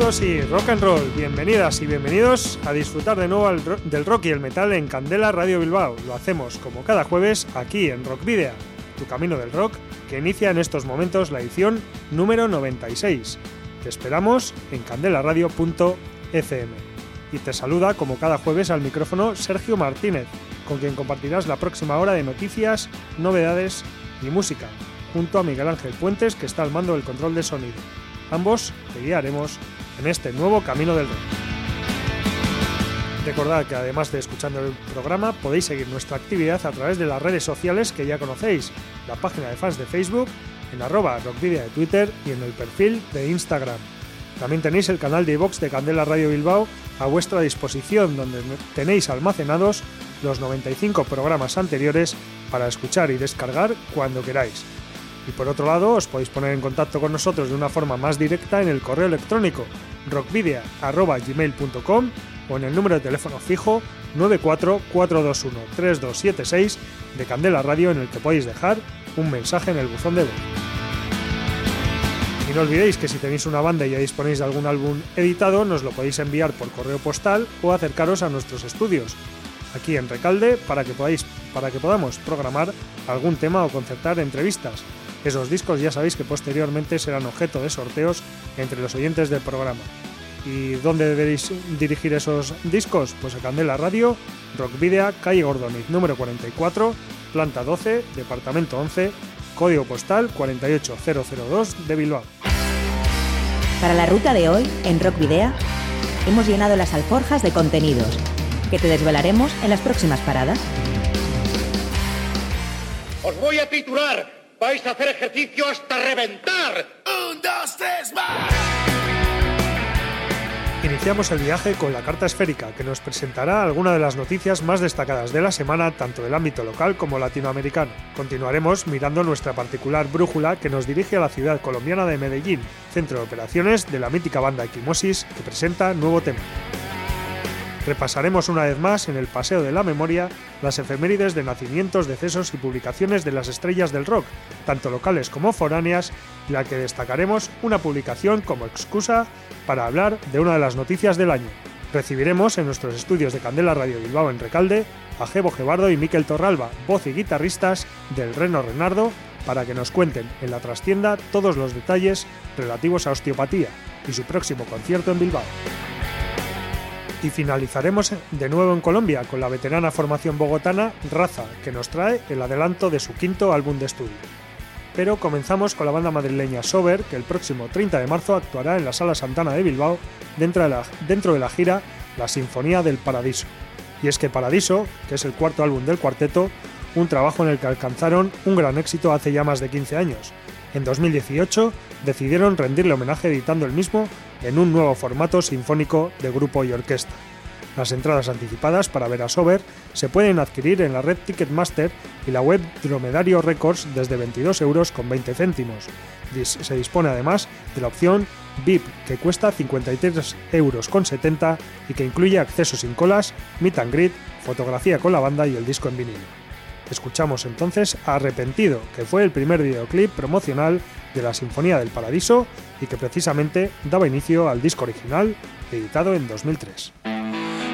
Saludos y rock and roll, bienvenidas y bienvenidos a disfrutar de nuevo del rock y el metal en Candela Radio Bilbao. Lo hacemos como cada jueves aquí en Rock Video, tu camino del rock, que inicia en estos momentos la edición número 96. Te esperamos en candelaradio.fm. Y te saluda como cada jueves al micrófono Sergio Martínez, con quien compartirás la próxima hora de noticias, novedades y música, junto a Miguel Ángel Puentes, que está al mando del control de sonido. Ambos te guiaremos en este nuevo camino del rock. Recordad que además de escuchando el programa podéis seguir nuestra actividad a través de las redes sociales que ya conocéis, la página de fans de Facebook, en arroba rockvidia de Twitter y en el perfil de Instagram. También tenéis el canal de iVox de Candela Radio Bilbao a vuestra disposición donde tenéis almacenados los 95 programas anteriores para escuchar y descargar cuando queráis. Y por otro lado, os podéis poner en contacto con nosotros de una forma más directa en el correo electrónico rockvidia.gmail.com o en el número de teléfono fijo 944213276 de Candela Radio en el que podéis dejar un mensaje en el buzón de voz. Y no olvidéis que si tenéis una banda y ya disponéis de algún álbum editado, nos lo podéis enviar por correo postal o acercaros a nuestros estudios, aquí en Recalde, para que, podáis, para que podamos programar algún tema o concertar entrevistas. Esos discos ya sabéis que posteriormente serán objeto de sorteos entre los oyentes del programa. ¿Y dónde deberéis dirigir esos discos? Pues a Candela Radio, Rock Video, calle Gordoniz, número 44, planta 12, departamento 11, código postal 48002 de Bilbao. Para la ruta de hoy, en Rock Video, hemos llenado las alforjas de contenidos que te desvelaremos en las próximas paradas. Os voy a titular. Vais a hacer ejercicio hasta reventar. Un, dos, tres, más. Iniciamos el viaje con la carta esférica, que nos presentará algunas de las noticias más destacadas de la semana, tanto del ámbito local como latinoamericano. Continuaremos mirando nuestra particular brújula que nos dirige a la ciudad colombiana de Medellín, centro de operaciones de la mítica banda Equimosis, que presenta nuevo tema. Repasaremos una vez más en el Paseo de la Memoria las efemérides de nacimientos, decesos y publicaciones de las estrellas del rock, tanto locales como foráneas, y la que destacaremos una publicación como excusa para hablar de una de las noticias del año. Recibiremos en nuestros estudios de Candela Radio Bilbao en Recalde a Jebo Gebardo y Miquel Torralba, voz y guitarristas del Reno Renardo, para que nos cuenten en la trastienda todos los detalles relativos a osteopatía y su próximo concierto en Bilbao. Y finalizaremos de nuevo en Colombia con la veterana formación bogotana Raza, que nos trae el adelanto de su quinto álbum de estudio. Pero comenzamos con la banda madrileña Sober, que el próximo 30 de marzo actuará en la Sala Santana de Bilbao dentro de la, dentro de la gira La Sinfonía del Paradiso. Y es que Paradiso, que es el cuarto álbum del cuarteto, un trabajo en el que alcanzaron un gran éxito hace ya más de 15 años. En 2018 decidieron rendirle homenaje editando el mismo en un nuevo formato sinfónico de grupo y orquesta. Las entradas anticipadas para ver a Sober se pueden adquirir en la red Ticketmaster y la web Dromedario Records desde 22 euros con 20 céntimos. Se dispone además de la opción VIP que cuesta 53 euros con 70 y que incluye acceso sin colas, meet and greet, fotografía con la banda y el disco en vinilo. Escuchamos entonces Arrepentido, que fue el primer videoclip promocional de la Sinfonía del Paradiso y que precisamente daba inicio al disco original, editado en 2003.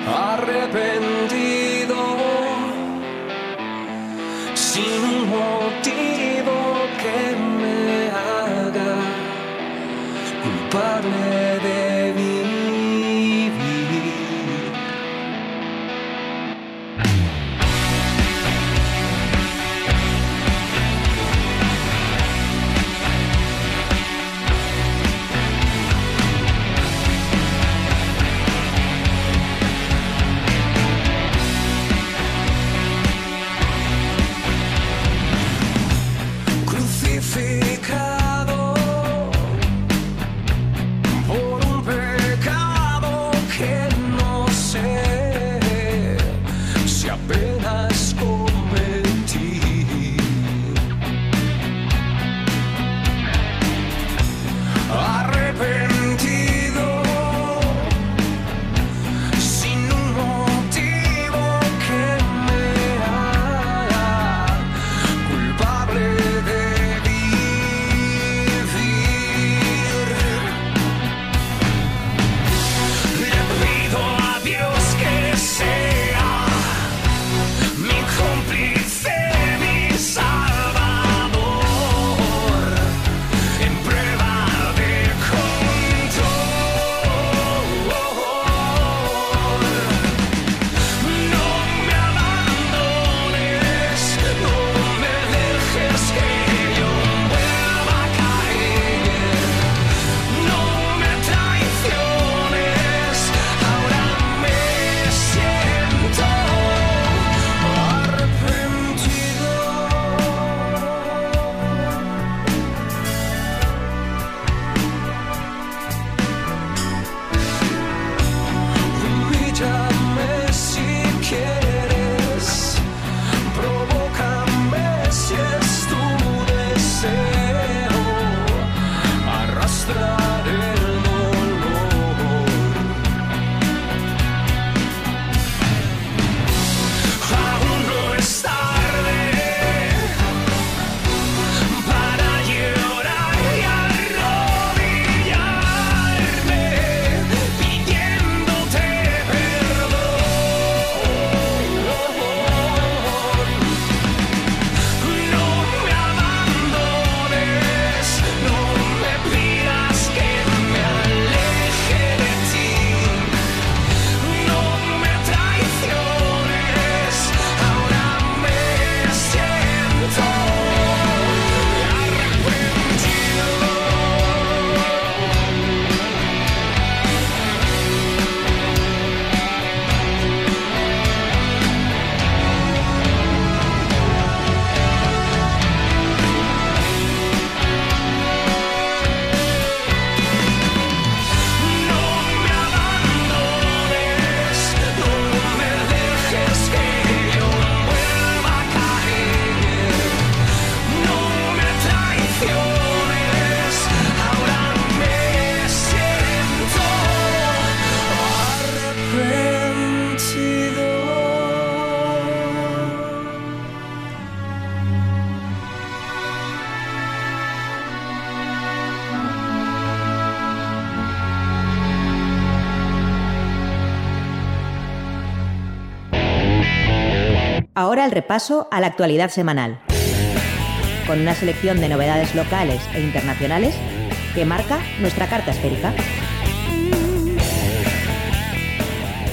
Arrepentido, sin motivo que me haga culpable de el repaso a la actualidad semanal, con una selección de novedades locales e internacionales que marca nuestra carta esférica.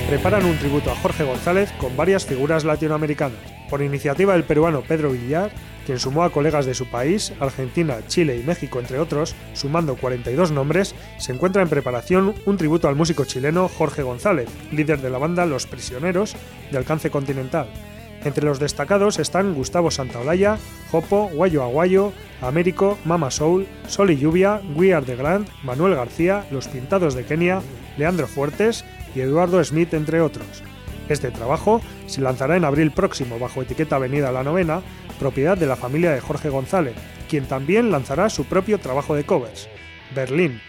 Preparan un tributo a Jorge González con varias figuras latinoamericanas. Por iniciativa del peruano Pedro Villar, quien sumó a colegas de su país, Argentina, Chile y México entre otros, sumando 42 nombres, se encuentra en preparación un tributo al músico chileno Jorge González, líder de la banda Los Prisioneros, de alcance continental. Entre los destacados están Gustavo Santaolalla, Jopo, Guayo Aguayo, Américo, Mama Soul, Sol y Lluvia, We Are the Grand, Manuel García, Los Pintados de Kenia, Leandro Fuertes y Eduardo Smith, entre otros. Este trabajo se lanzará en abril próximo bajo etiqueta Avenida La Novena, propiedad de la familia de Jorge González, quien también lanzará su propio trabajo de covers, Berlín,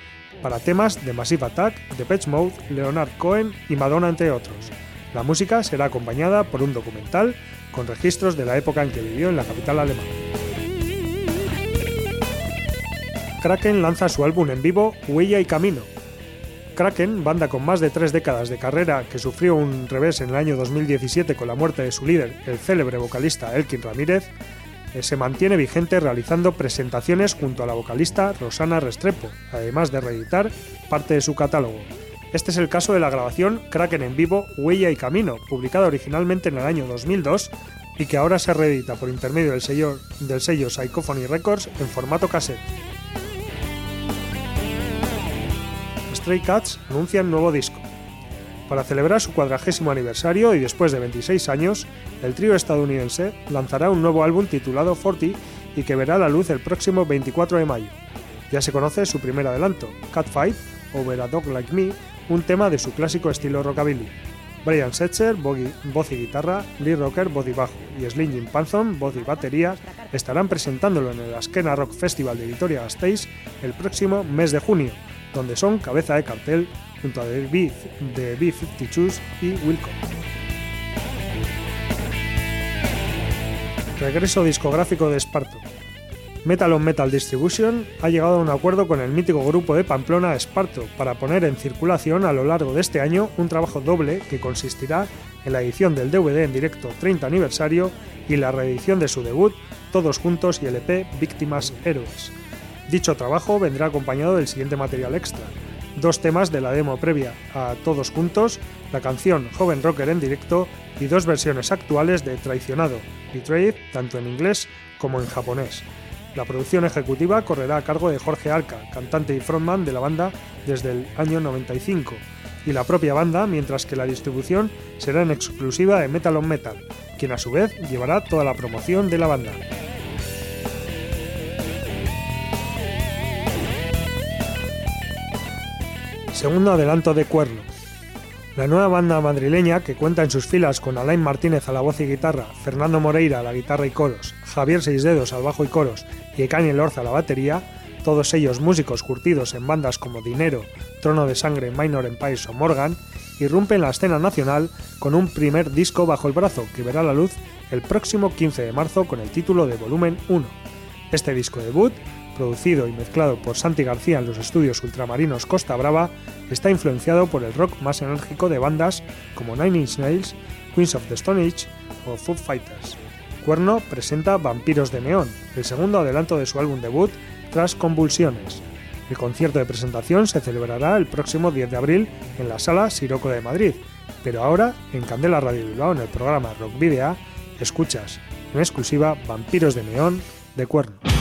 para temas de Massive Attack, Depeche Mode, Leonard Cohen y Madonna, entre otros. La música será acompañada por un documental con registros de la época en que vivió en la capital alemana. Kraken lanza su álbum en vivo Huella y Camino. Kraken, banda con más de tres décadas de carrera que sufrió un revés en el año 2017 con la muerte de su líder, el célebre vocalista Elkin Ramírez, eh, se mantiene vigente realizando presentaciones junto a la vocalista Rosana Restrepo, además de reeditar parte de su catálogo. Este es el caso de la grabación Kraken en vivo Huella y Camino, publicada originalmente en el año 2002 y que ahora se reedita por intermedio del sello, del sello Psychophony Records en formato cassette. Stray Cats anuncian nuevo disco. Para celebrar su cuadragésimo aniversario y después de 26 años, el trío estadounidense lanzará un nuevo álbum titulado Forty y que verá la luz el próximo 24 de mayo. Ya se conoce su primer adelanto, Catfight, Over a Dog Like Me, un tema de su clásico estilo rockabilly. Brian Setzer, voz y guitarra, Lee Rocker, voz y bajo, y Slim Panson, voz y batería, estarán presentándolo en el Askena Rock Festival de Vitoria-Gasteiz el próximo mes de junio, donde son cabeza de cartel junto a The B-52s y Wilco. Regreso discográfico de Sparto. Metal on Metal Distribution ha llegado a un acuerdo con el mítico grupo de Pamplona Esparto para poner en circulación a lo largo de este año un trabajo doble que consistirá en la edición del DVD en directo 30 aniversario y la reedición de su debut Todos Juntos y el EP Víctimas Héroes. Dicho trabajo vendrá acompañado del siguiente material extra, dos temas de la demo previa a Todos Juntos, la canción Joven Rocker en directo y dos versiones actuales de Traicionado, Betrayed, tanto en inglés como en japonés. La producción ejecutiva correrá a cargo de Jorge Arca, cantante y frontman de la banda desde el año 95, y la propia banda, mientras que la distribución será en exclusiva de Metal on Metal, quien a su vez llevará toda la promoción de la banda. Segundo adelanto de Cuerno. La nueva banda madrileña, que cuenta en sus filas con Alain Martínez a la voz y guitarra, Fernando Moreira a la guitarra y coros, Javier Seisdedos al bajo y coros y Ekani Lorza a la batería, todos ellos músicos curtidos en bandas como Dinero, Trono de Sangre, Minor Empires o Morgan, irrumpen la escena nacional con un primer disco bajo el brazo que verá la luz el próximo 15 de marzo con el título de Volumen 1. Este disco debut, producido y mezclado por Santi García en los estudios ultramarinos Costa Brava, está influenciado por el rock más enérgico de bandas como Nine Inch Nails, Queens of the Stone Age o Foo Fighters. Cuerno presenta Vampiros de Neón, el segundo adelanto de su álbum debut tras Convulsiones. El concierto de presentación se celebrará el próximo 10 de abril en la Sala Siroco de Madrid, pero ahora en Candela Radio Bilbao en el programa Rock Video escuchas en exclusiva Vampiros de Neón de Cuerno.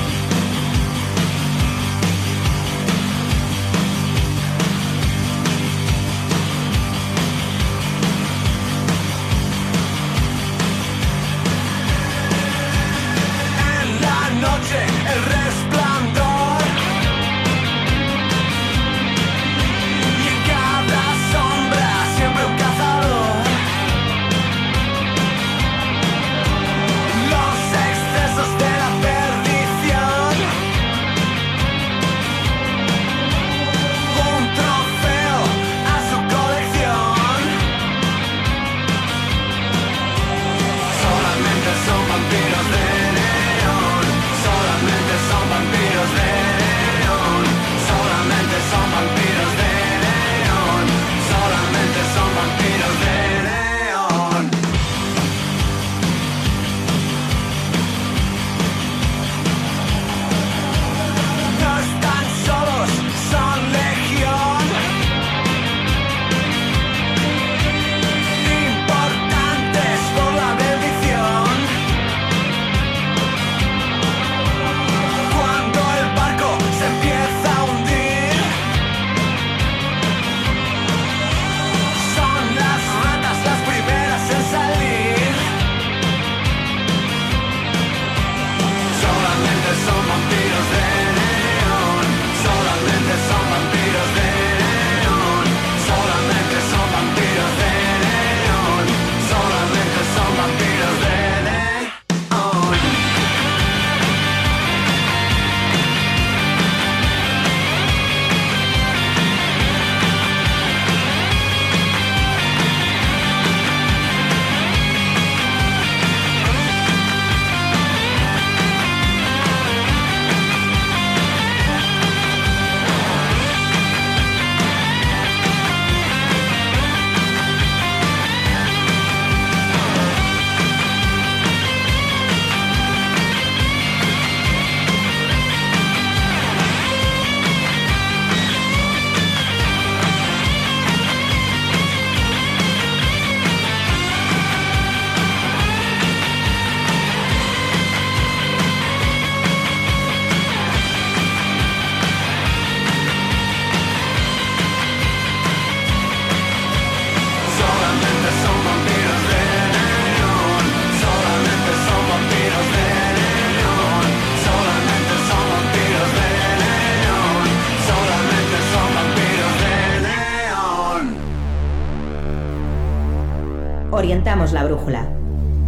Orientamos la brújula,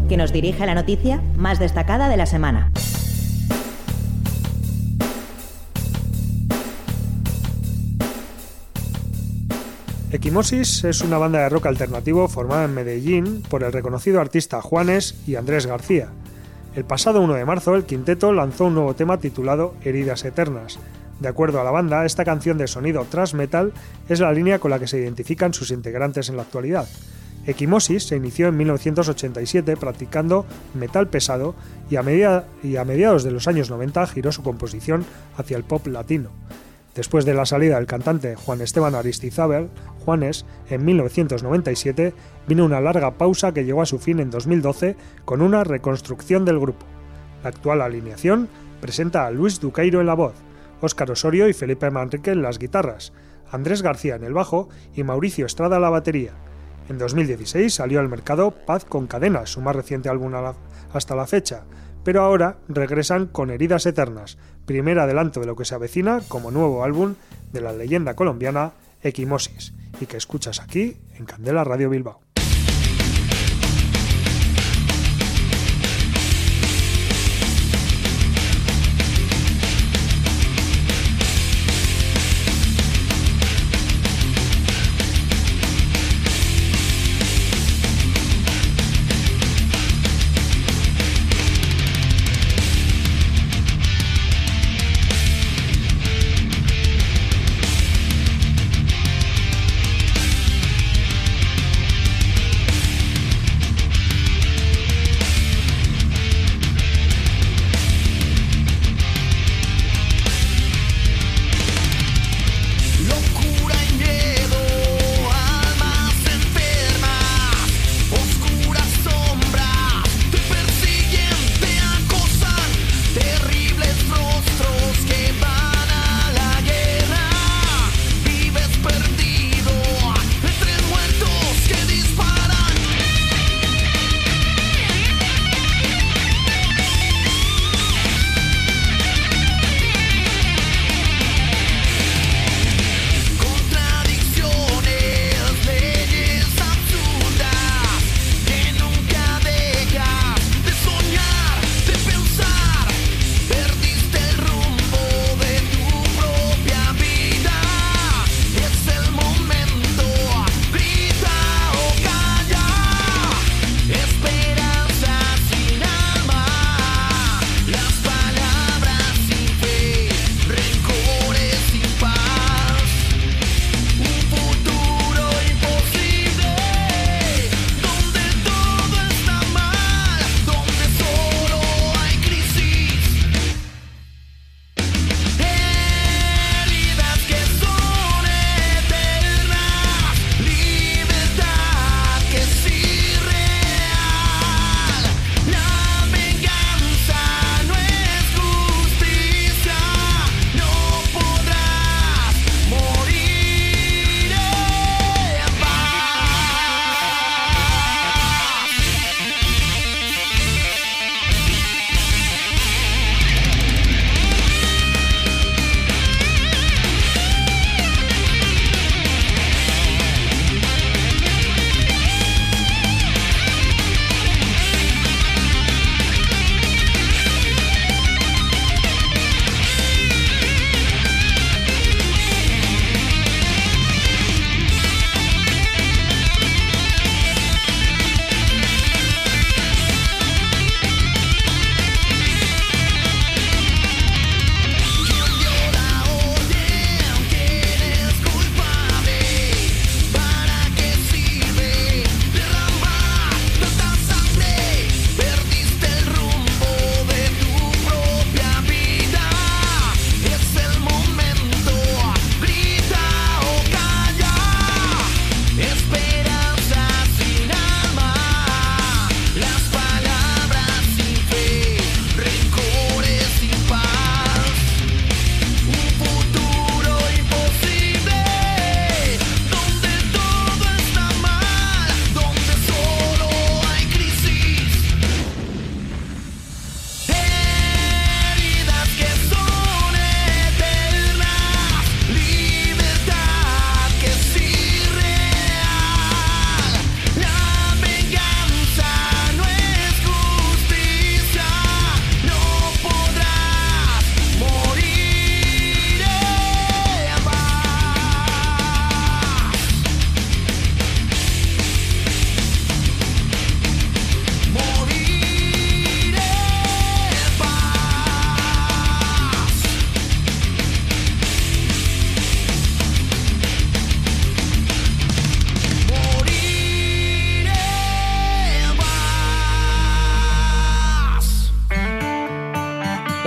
que nos dirige a la noticia más destacada de la semana. Equimosis es una banda de rock alternativo formada en Medellín por el reconocido artista Juanes y Andrés García. El pasado 1 de marzo, el quinteto lanzó un nuevo tema titulado Heridas Eternas. De acuerdo a la banda, esta canción de sonido thrash metal es la línea con la que se identifican sus integrantes en la actualidad. Equimosis se inició en 1987 practicando metal pesado y a, mediados de los años 90 giró su composición hacia el pop latino. Después de la salida del cantante Juan Esteban Aristizábal, Juanes, en 1997, vino una larga pausa que llegó a su fin en 2012 con una reconstrucción del grupo. La actual alineación presenta a Luis Duqueiro en la voz, Óscar Osorio y Felipe Manrique en las guitarras, Andrés García en el bajo y Mauricio Estrada en la batería. En 2016 salió al mercado Paz con Cadenas, su más reciente álbum hasta la fecha, pero ahora regresan con Heridas Eternas, primer adelanto de lo que se avecina como nuevo álbum de la leyenda colombiana Equimosis, y que escuchas aquí en Candela Radio Bilbao.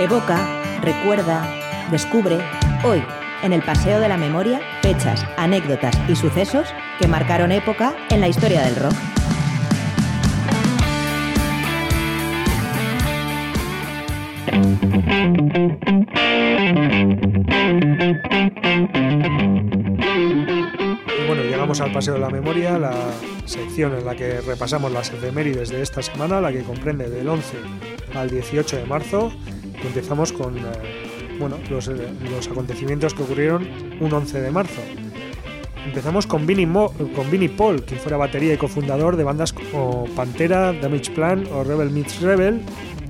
Evoca, recuerda, descubre, hoy, en el Paseo de la Memoria, fechas, anécdotas y sucesos que marcaron época en la historia del rock. Bueno, llegamos al Paseo de la Memoria, la sección en la que repasamos las efemérides de esta semana, la que comprende del 11 al 18 de marzo. Empezamos con eh, bueno, los, eh, los acontecimientos que ocurrieron un 11 de marzo. Empezamos con Vinnie, con Vinnie Paul, quien fuera batería y cofundador de bandas como Pantera, Damage Plan o Rebel Meets Rebel,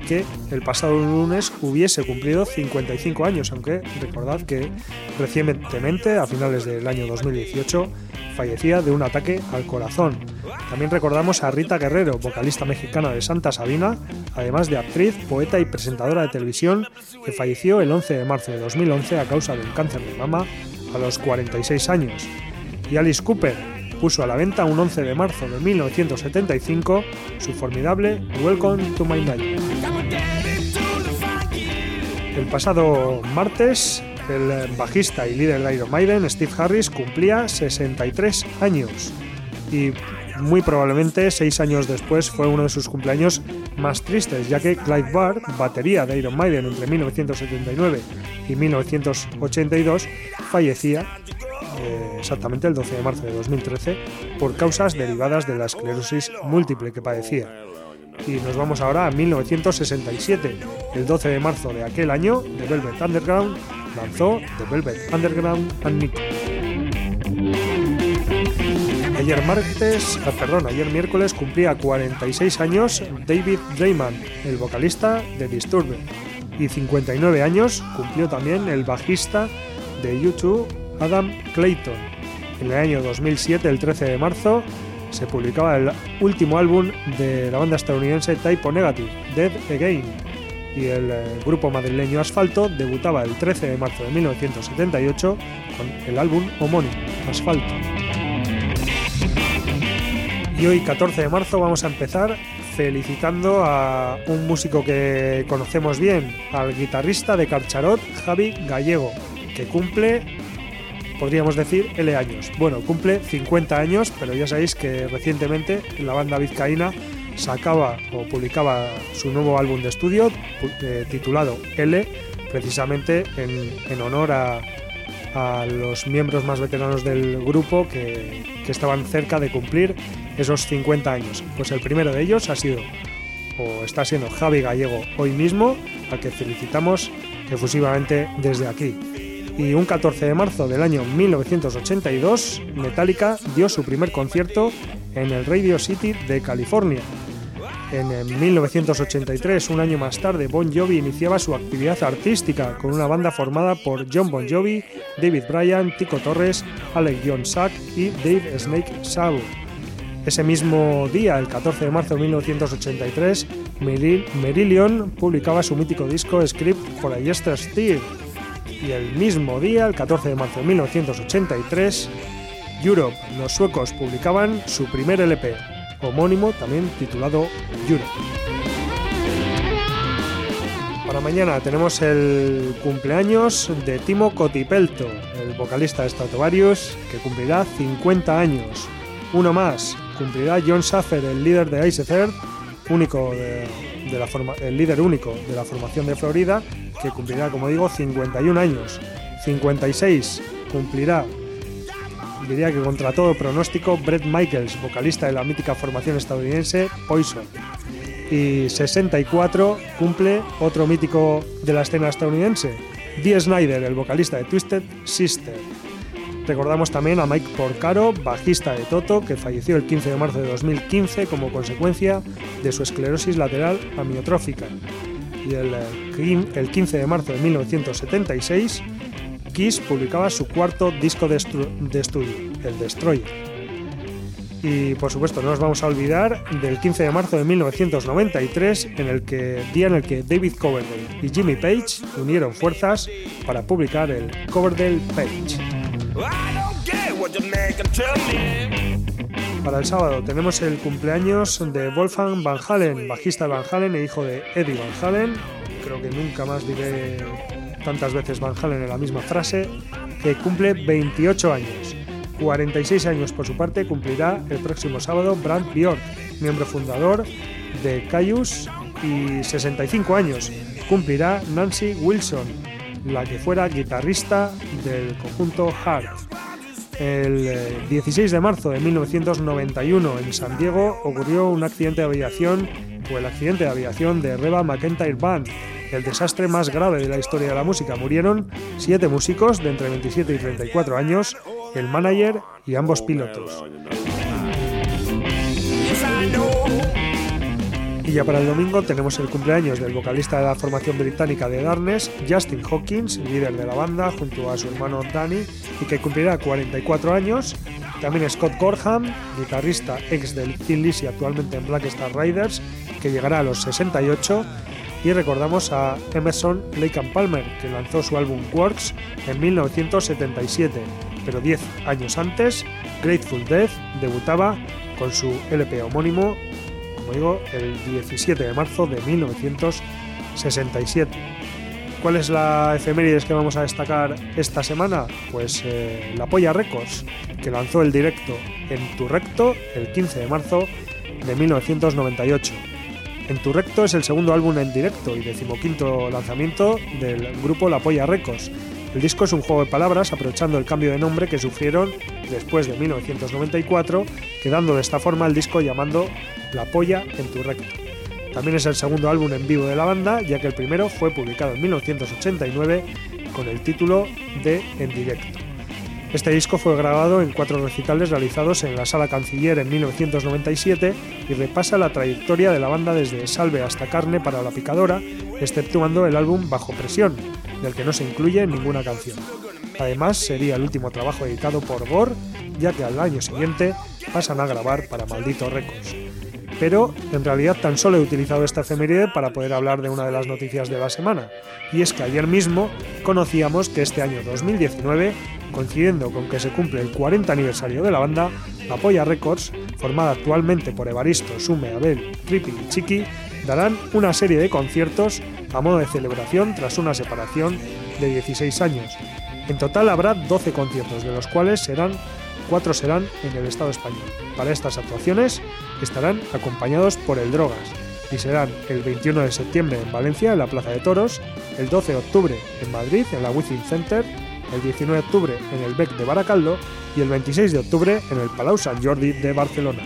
que el pasado lunes hubiese cumplido 55 años, aunque recordad que recientemente, a finales del año 2018, fallecía de un ataque al corazón. También recordamos a Rita Guerrero, vocalista mexicana de Santa Sabina, además de actriz, poeta y presentadora de televisión, que falleció el 11 de marzo de 2011 a causa de un cáncer de mama a los 46 años. Y Alice Cooper puso a la venta un 11 de marzo de 1975 su formidable Welcome to My Night. El pasado martes, el bajista y líder de Iron Maiden, Steve Harris, cumplía 63 años y muy probablemente seis años después fue uno de sus cumpleaños más tristes, ya que Clive Barr, batería de Iron Maiden entre 1979 y 1982, fallecía eh, exactamente el 12 de marzo de 2013 por causas derivadas de la esclerosis múltiple que padecía. Y nos vamos ahora a 1967. El 12 de marzo de aquel año, The Velvet Underground lanzó The Velvet Underground and. Ayer martes, ah, ayer miércoles cumplía 46 años David Drayman, el vocalista de Disturbed, y 59 años cumplió también el bajista de U2 Adam Clayton. En el año 2007, el 13 de marzo, se publicaba el último álbum de la banda estadounidense Typo Negative, Dead Again, y el eh, grupo madrileño Asfalto debutaba el 13 de marzo de 1978 con el álbum homónimo, Asfalto. Y hoy, 14 de marzo, vamos a empezar felicitando a un músico que conocemos bien, al guitarrista de Carcharot, Javi Gallego, que cumple, podríamos decir, L años. Bueno, cumple 50 años, pero ya sabéis que recientemente la banda vizcaína sacaba o publicaba su nuevo álbum de estudio eh, titulado L, precisamente en, honor a, a los miembros más veteranos del grupo que, que estaban cerca de cumplir esos 50 años. Pues el primero de ellos ha sido, o está siendo Javi Gallego hoy mismo, al que felicitamos efusivamente desde aquí. Y un 14 de marzo del año 1982, Metallica dio su primer concierto en el Radio City de California. En eh, 1983, un año más tarde, Bon Jovi iniciaba su actividad artística con una banda formada por John Bon Jovi, David Bryan, Tico Torres, Alec John Sack y Dave Snake Sabu. Ese mismo día, el 14 de marzo de 1983, Meril- Merillion publicaba su mítico disco Script for a Yester's Tear. Y el mismo día, el 14 de marzo de 1983, Europe, los suecos publicaban su primer LP, homónimo también titulado Europe. Para mañana tenemos el cumpleaños de Timo Cotipelto, el vocalista de Stratovarius, que cumplirá 50 años. Uno más, cumplirá John Schaffer, el líder de Ice único de la forma- el líder único de la formación de Florida, que cumplirá, como digo, 51 años. 56 cumplirá, diría que contra todo pronóstico, Brett Michaels, vocalista de la mítica formación estadounidense Poison. Y 64 cumple otro mítico de la escena estadounidense, Dee Snyder, el vocalista de Twisted Sister. Recordamos también a Mike Porcaro, bajista de Toto, que falleció el 15 de marzo de 2015 como consecuencia de su esclerosis lateral amiotrófica. Y el, eh, el 15 de marzo de 1976, Kiss publicaba su cuarto disco de, estudio, el Destroyer. Y por supuesto no nos vamos a olvidar del 15 de marzo de 1993, en el que, día en el que David Coverdale y Jimmy Page unieron fuerzas para publicar el Coverdale Page. Para el sábado tenemos el cumpleaños de Wolfgang Van Halen, bajista de Van Halen e hijo de Eddie Van Halen. Creo que nunca más diré tantas veces Van Halen en la misma frase, que cumple 28 años. 46 años por su parte cumplirá el próximo sábado Brand Bjork, miembro fundador de Caius, y 65 años cumplirá Nancy Wilson, la que fuera guitarrista del conjunto Heart. El 16 eh, de marzo de 1991 en San Diego ocurrió un accidente de aviación o el accidente de aviación de Reba McIntyre Band, el desastre más grave de la historia de la música. Murieron siete músicos de entre 27 y 34 años, el manager y ambos pilotos. Y ya para el domingo tenemos el cumpleaños del vocalista de la formación británica de Darkness, Justin Hawkins, líder de la banda, junto a su hermano Danny, y que cumplirá 44 años. También Scott Gorham, guitarrista ex del Thin Lizzy, actualmente en Black Star Riders, que llegará a los 68. Y recordamos a Emerson Lake Palmer, que lanzó su álbum Works en 1977, pero 10 años antes, Grateful Death debutaba con su LP homónimo digo, el 17 de marzo de 1967. ¿Cuál es la efemérides que vamos a destacar esta semana? Pues eh, la Polla Records, que lanzó el directo en Tu Recto el 15 de marzo de 1998. En Tu Recto es el segundo álbum en directo y decimoquinto lanzamiento del grupo La Polla Records. El disco es un juego de palabras aprovechando el cambio de nombre que sufrieron después de 1994, quedando de esta forma el disco llamando La polla en tu recto. También es el segundo álbum en vivo de la banda, ya que el primero fue publicado en 1989 con el título de En directo. Este disco fue grabado en cuatro recitales realizados en la Sala Canciller en 1997 y repasa la trayectoria de la banda desde Salve hasta Carne para la Picadora, exceptuando el álbum Bajo Presión, del que no se incluye ninguna canción. Además, sería el último trabajo editado por Gore, ya que al año siguiente pasan a grabar para Maldito Records. Pero en realidad tan solo he utilizado esta efeméride para poder hablar de una de las noticias de la semana, y es que ayer mismo conocíamos que este año 2019, coincidiendo con que se cumple el 40 aniversario de la banda, Apoya Records, formada actualmente por Evaristo, Sume, Abel, Trippy y Chiqui, darán una serie de conciertos a modo de celebración tras una separación de 16 años. En total habrá 12 conciertos, de los cuales serán 4 serán en el Estado español. Para estas actuaciones estarán acompañados por el Drogas y serán el 21 de septiembre en Valencia, en la Plaza de Toros, el 12 de octubre en Madrid, en la Wizzing Center, el 19 de octubre en el BEC de Baracaldo y el 26 de octubre en el Palau Sant Jordi de Barcelona.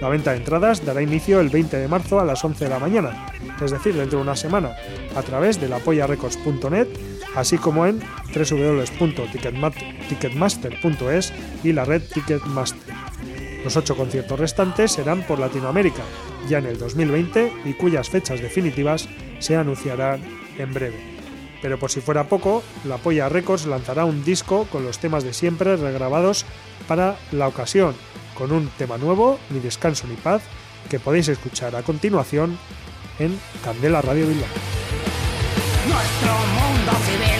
La venta de entradas dará inicio el 20 de marzo a las 11 de la mañana, es decir, dentro de una semana, a través de la apoyarecords.net, así como en www.ticketmaster.es y la red Ticketmaster. Los ocho conciertos restantes serán por Latinoamérica, ya en el 2020, y cuyas fechas definitivas se anunciarán en breve. Pero por si fuera poco, la Polla Records lanzará un disco con los temas de siempre regrabados para la ocasión, con un tema nuevo, Ni descanso ni paz, que podéis escuchar a continuación en Candela Radio Bilbao. Nuestro mundo civilizado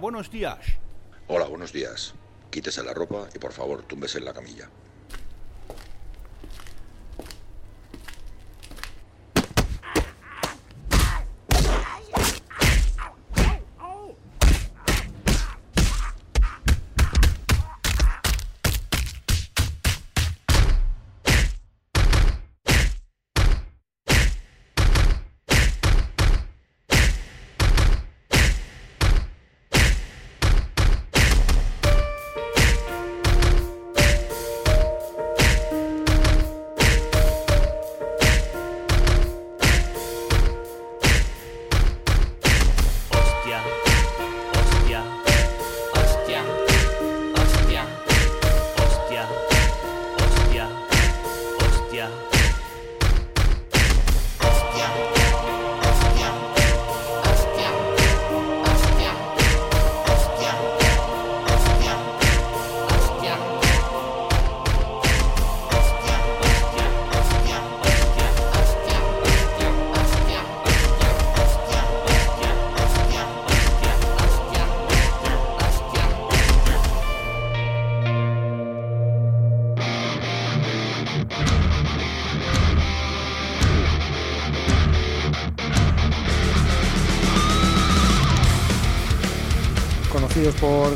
Buenos días. Hola, buenos días. Quítese la ropa y por favor túmbese en la camilla.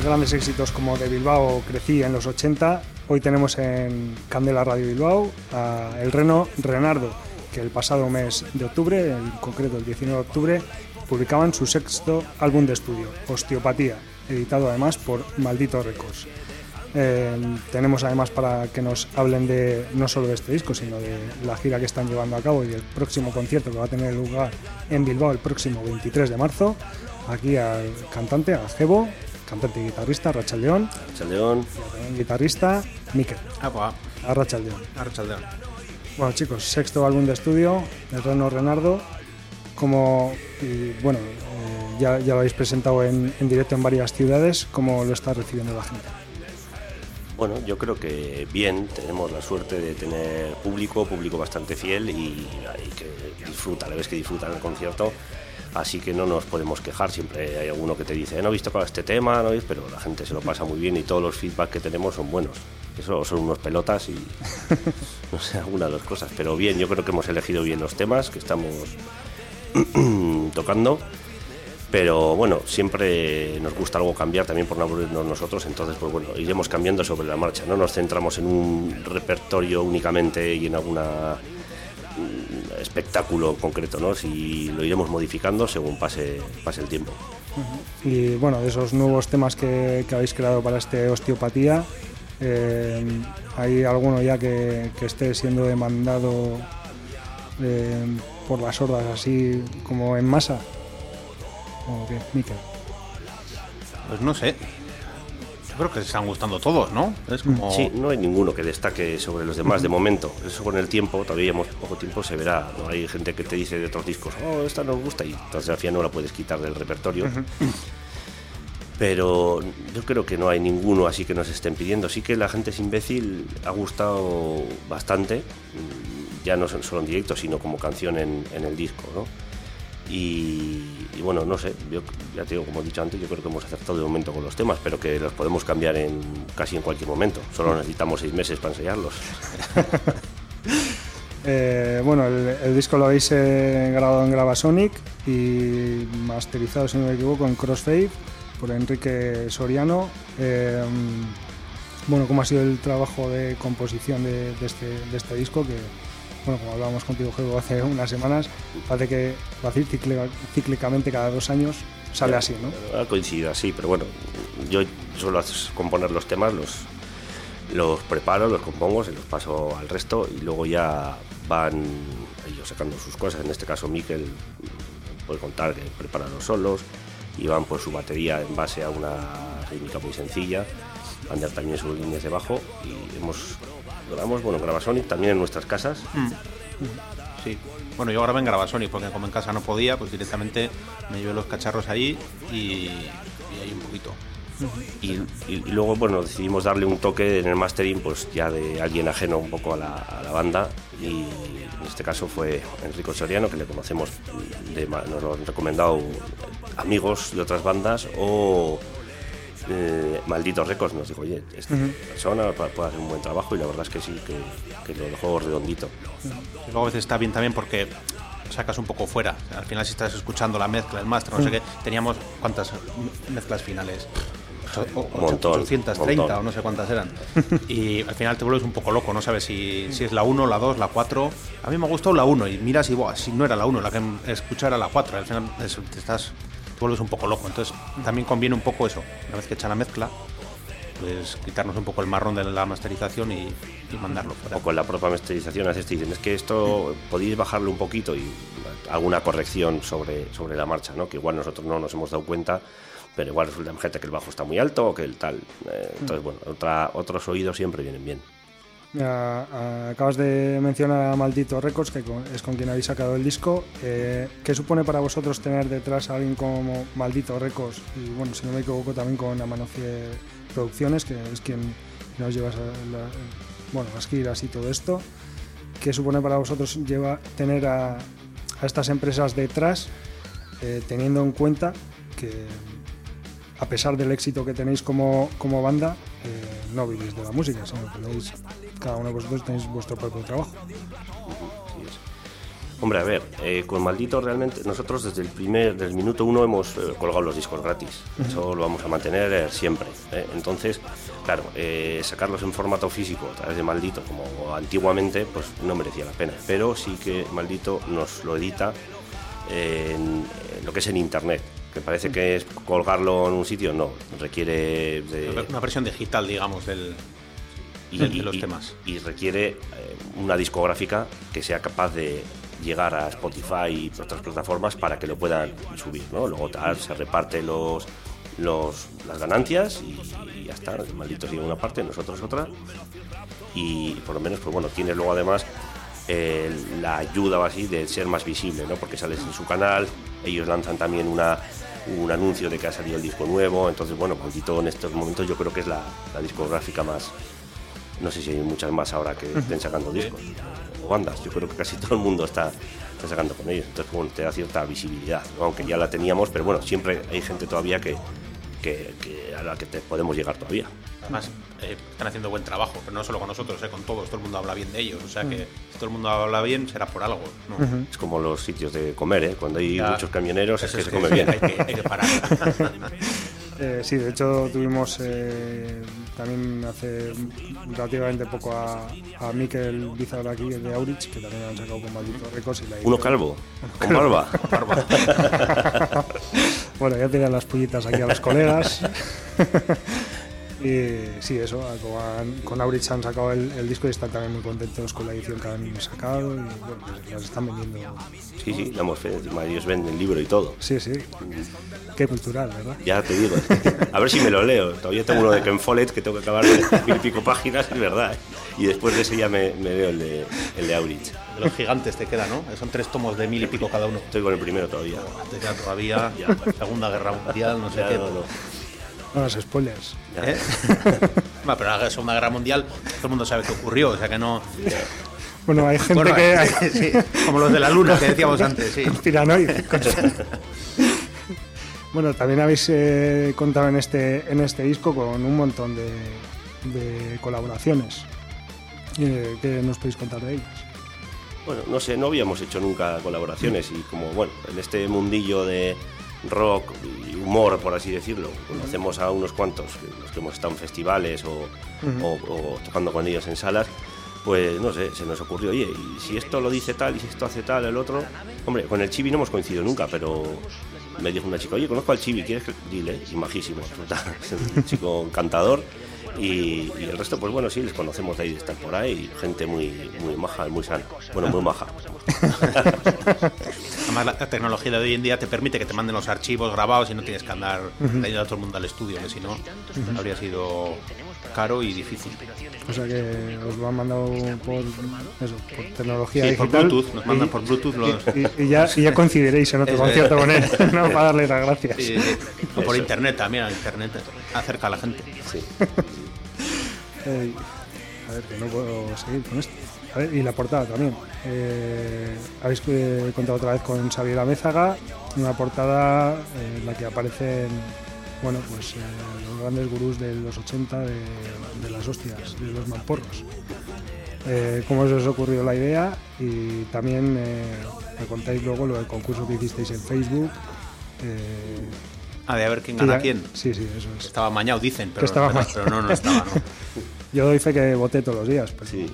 Grandes éxitos como de Bilbao Crecí en los 80, hoy tenemos en Candela Radio Bilbao a el reno Renardo, que el pasado mes de octubre, en concreto el 19 de octubre, publicaban su sexto álbum de estudio, Osteopatía, editado además por Maldito Records. Eh, tenemos además para que nos hablen de no solo de este disco, sino de la gira que están llevando a cabo y el próximo concierto que va a tener lugar en Bilbao el próximo 23 de marzo. Aquí al cantante, a cantante y guitarrista, Rachel León, León. y también guitarrista, Mikel, Ah, pues, a Rachel León. Arrachaldeón. Bueno chicos, sexto álbum de estudio, El Reno Renardo, como, y, bueno, eh, ya, ya lo habéis presentado en, en directo en varias ciudades, ¿cómo lo está recibiendo la gente? Bueno, yo creo que bien, tenemos la suerte de tener público, público bastante fiel y, y que disfruta, la vez que disfruta el concierto, así que no nos podemos quejar, siempre hay alguno que te dice, no he visto con este tema, ¿no? pero la gente se lo pasa muy bien y todos los feedback que tenemos son buenos. Eso son unos pelotas y no sé, algunas de las cosas, pero bien, yo creo que hemos elegido bien los temas que estamos tocando. Pero bueno, siempre nos gusta algo cambiar también por no aburrirnos nosotros, entonces pues bueno, iremos cambiando sobre la marcha, no nos centramos en un repertorio únicamente y en alguna espectáculo concreto, ¿no? Si lo iremos modificando según pase, pase el tiempo. Y bueno, de esos nuevos temas que, que habéis creado para este osteopatía, eh, ¿hay alguno ya que, que esté siendo demandado eh, por las hordas así como en masa? ¿O qué? Pues no sé. Yo creo que se están gustando todos, ¿no? Es como. Sí, no hay ninguno que destaque sobre los demás de momento. Eso con el tiempo, todavía llevamos poco tiempo, se verá. ¿no? Hay gente que te dice de otros discos, oh, esta nos gusta, y entonces al final no la puedes quitar del repertorio. Pero yo creo que no hay ninguno así que nos estén pidiendo. Sí que la gente es imbécil ha gustado bastante, ya no son- solo en directo, sino como canción en, en el disco, ¿no? Y, y bueno, no sé, yo ya te digo, como he dicho antes, yo creo que hemos acertado de momento con los temas, pero que los podemos cambiar en casi en cualquier momento. Solo necesitamos seis meses para ensayarlos. Eh, bueno, el, el disco lo habéis eh, grabado en Gravasonic y masterizado, si no me equivoco, en Crossfade por Enrique Soriano. Eh, bueno, ¿cómo ha sido el trabajo de composición de, de este, de este disco? Que, bueno, como hablábamos contigo, hace unas semanas, parece que va a decir cíclica- cíclicamente cada dos años sale así, ¿no? Ha coincidido así, pero bueno, yo suelo componer los temas, los, los preparo, los compongo, se los paso al resto y luego ya van ellos sacando sus cosas. En este caso, Miquel puede contar que prepara los solos y van por su batería en base a una rítmica muy sencilla. Ander también sus líneas de bajo y hemos grabamos, bueno, Gravasonic también en nuestras casas. Mm. Sí. Bueno, yo grabé en Gravasonic porque como en casa no podía, pues directamente me llevé los cacharros ahí y, y ahí un poquito. Y, y- y luego, bueno, decidimos darle un toque en el mastering, pues ya de alguien ajeno un poco a la, a la banda. Y en este caso fue Enrico Soriano, que le conocemos, de, nos lo han recomendado amigos de otras bandas, o eh, Malditos Records nos dijo, oye, esta Ujú. persona pa- puede hacer un buen trabajo, y la verdad es que sí, que, que lo dejó redondito. Y luego a veces está bien también porque sacas un poco fuera. O sea, al final si estás escuchando la mezcla, el máster, no sé Mm. qué, teníamos cuántas mezclas finales. O- montón, 830 montón. o no sé cuántas eran. Y al final te vuelves un poco loco, no sabes si, si es la 1, la 2, la 4. A mí me gustó la 1 y miras y buah, si no era la 1, la que escuché era la 4. Al final es- te estás te vuelves un poco loco. Entonces también conviene un poco eso. Una vez que echan la mezcla, pues quitarnos un poco el marrón de la masterización y, y mandarlo fuera. o con la propia masterización a veces te dicen es que esto podéis bajarlo un poquito y alguna corrección sobre, sobre la marcha, ¿no? que igual nosotros no nos hemos dado cuenta, pero igual resulta gente que el bajo está muy alto o que el tal. Eh, entonces, bueno, otra, otros oídos siempre vienen bien. Acabas de mencionar a Maldito Records, que es con quien habéis sacado el disco. Eh, ¿Qué supone para vosotros tener detrás a alguien como Maldito Records? Y bueno, si no me equivoco, también con Amanocie Producciones, que es quien nos lleva a la- bueno, las giras y todo esto. ¿Qué supone para vosotros lleva, tener a, a estas empresas detrás, eh, teniendo en cuenta que a pesar del éxito que tenéis como, como banda, eh, no vivís de la música, sino que tenéis, cada uno de vosotros tenéis vuestro propio trabajo. Hombre, a ver, eh, con Maldito realmente nosotros desde el primer, desde el minuto uno hemos eh, colgado los discos gratis. Eso lo vamos a mantener eh, siempre. Entonces, claro, sacarlos en formato físico a través de Maldito, como antiguamente, pues no merecía la pena. Pero sí que Maldito nos lo edita en lo que es en Internet. Que parece que es colgarlo en un sitio, no. Requiere de, Una versión digital, digamos, del, y, de, los y- temas. y requiere eh, una discográfica que sea capaz de llegar a Spotify y otras plataformas para que lo puedan subir, ¿no? Luego tal, se reparte los, los, las ganancias y, y ya está, el maldito sigue una parte, nosotros otra y por lo menos, pues bueno, tiene luego además eh, la ayuda o así de ser más visible, ¿no? Porque sales en su canal, ellos lanzan también una, un anuncio de que ha salido el disco nuevo, entonces bueno, Maldito en estos momentos yo creo que es la, la discográfica más, no sé si hay muchas más ahora que estén sacando discos o bandas, yo creo que casi todo el mundo está, está sacando con ellos, entonces bueno, te da cierta visibilidad, ¿no? aunque ya la teníamos, pero bueno, siempre hay gente todavía que, que, que a la que te podemos llegar todavía. Además, eh, están haciendo buen trabajo, pero no solo con nosotros, eh, con todos. Todo el mundo habla bien de ellos. O sea que si todo el mundo habla bien, será por algo. ¿no? Es como los sitios de comer, ¿eh? cuando hay Ya. muchos camioneros es que es se come bien. hay que- hay que parar. Eh, sí, de hecho tuvimos eh, también hace relativamente poco a, a Mikel Bizarra aquí, el de Aurich, que también han sacado con Maldito Records. Y la Uno calvo, con calvo. barba. bueno, ya tiran las pullitas aquí a los colegas. y sí, eso, con, con Aurich han sacado el, el disco y están también muy contentos con la edición que han sacado y bueno, pues las están vendiendo. Sí, sí, la hemos fe- encima ellos venden el libro y todo. Sí, sí. Qué cultural, ¿verdad? Ya te digo, a ver si me lo leo. Todavía tengo uno de Ken Follett que tengo que acabar de mil y pico páginas, es verdad. ¿eh? Y después de ese ya me, me veo el de, el de Aurich. De los gigantes te queda, ¿no? Son tres tomos de mil y pico cada uno. Estoy con el primero todavía. Te queda todavía Segunda Guerra Mundial, no sé Ya, qué. no, no. No, los spoilers. ¿Eh? Bueno, pero la Segunda Guerra Mundial, todo el mundo sabe qué ocurrió, o sea que no. Bueno, hay gente Bueno, que... sí, sí, como los de la Luna que decíamos antes, sí. Bueno, también habéis eh, contado en este, en este disco con un montón de, de colaboraciones. Eh, ¿Qué nos podéis contar de ellas? Bueno, no sé, no habíamos hecho nunca colaboraciones y como, bueno, en este mundillo de rock y humor, por así decirlo, conocemos a unos cuantos, los que hemos estado en festivales o, Ujú. o- o tocando con ellos en salas, pues no sé, se nos ocurrió, oye, y si esto lo dice tal y si esto hace tal, el otro... Hombre, con el Chibi no hemos coincidido nunca, pero me dijo una chica, oye, conozco al Chibi, ¿quieres que...? Dile, y majísimo, es un chico encantador Y, y el resto, pues bueno, sí, les conocemos de ahí de estar por ahí. Gente muy, muy maja, muy sana. Bueno, muy maja. Además, la, tecnología de hoy en día te permite que te manden los archivos grabados y no tienes que andar trayendo a todo el mundo al estudio, que si no, habría sido caro y difícil. O sea que os lo han mandado por, eso, por tecnología Sí, por digital. Bluetooth, nos mandan y- por Bluetooth los- Y, y ya, y ya coincidiréis en otro concierto con él, no para darle las gracias. Sí, sí. O por Eso. internet también, internet acerca a la gente. Sí. Eh, a ver, que no puedo seguir con esto. A ver, y la portada también. Eh, habéis eh, contado otra vez con Xavier Amézaga, una portada en la que aparecen bueno, pues, los grandes gurús de los 80 de, de las hostias, de los mamporros. ¿Cómo se os ocurrió la idea? Y también me contáis luego lo del concurso que hicisteis en Facebook. Ah, de a ver quién gana ya- quién. Sí, sí, eso es. Estaba mañado, dicen, pero, estaba pero- pero no, no estaba, ¿no? Yo doy fe que voté todos los días. Pero Sí.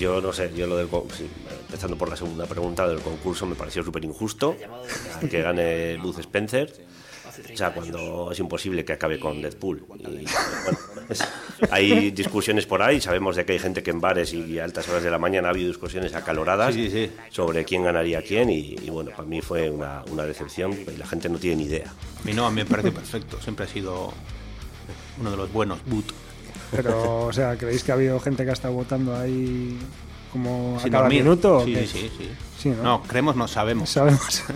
Yo no sé, yo lo del sí, empezando por la segunda pregunta del concurso me pareció súper injusto que gane Buzz Spencer. O sea, cuando es imposible que acabe con Deadpool. Y, bueno, es- hay discusiones por ahí, sabemos de que hay gente que en bares y a altas horas de la mañana ha habido discusiones acaloradas Sí, sí, sí. sobre quién ganaría a quién y, y bueno, para mí fue una, una decepción y la gente no tiene ni idea. A mí no, a mí me parece perfecto. Siempre ha sido uno de los buenos, Boot. Pero, o sea, ¿creéis que ha habido gente que ha estado votando ahí como a Sin cada dormir. minuto? Sí, sí, sí. Sí, ¿no? No, creemos, no sabemos. Sabemos.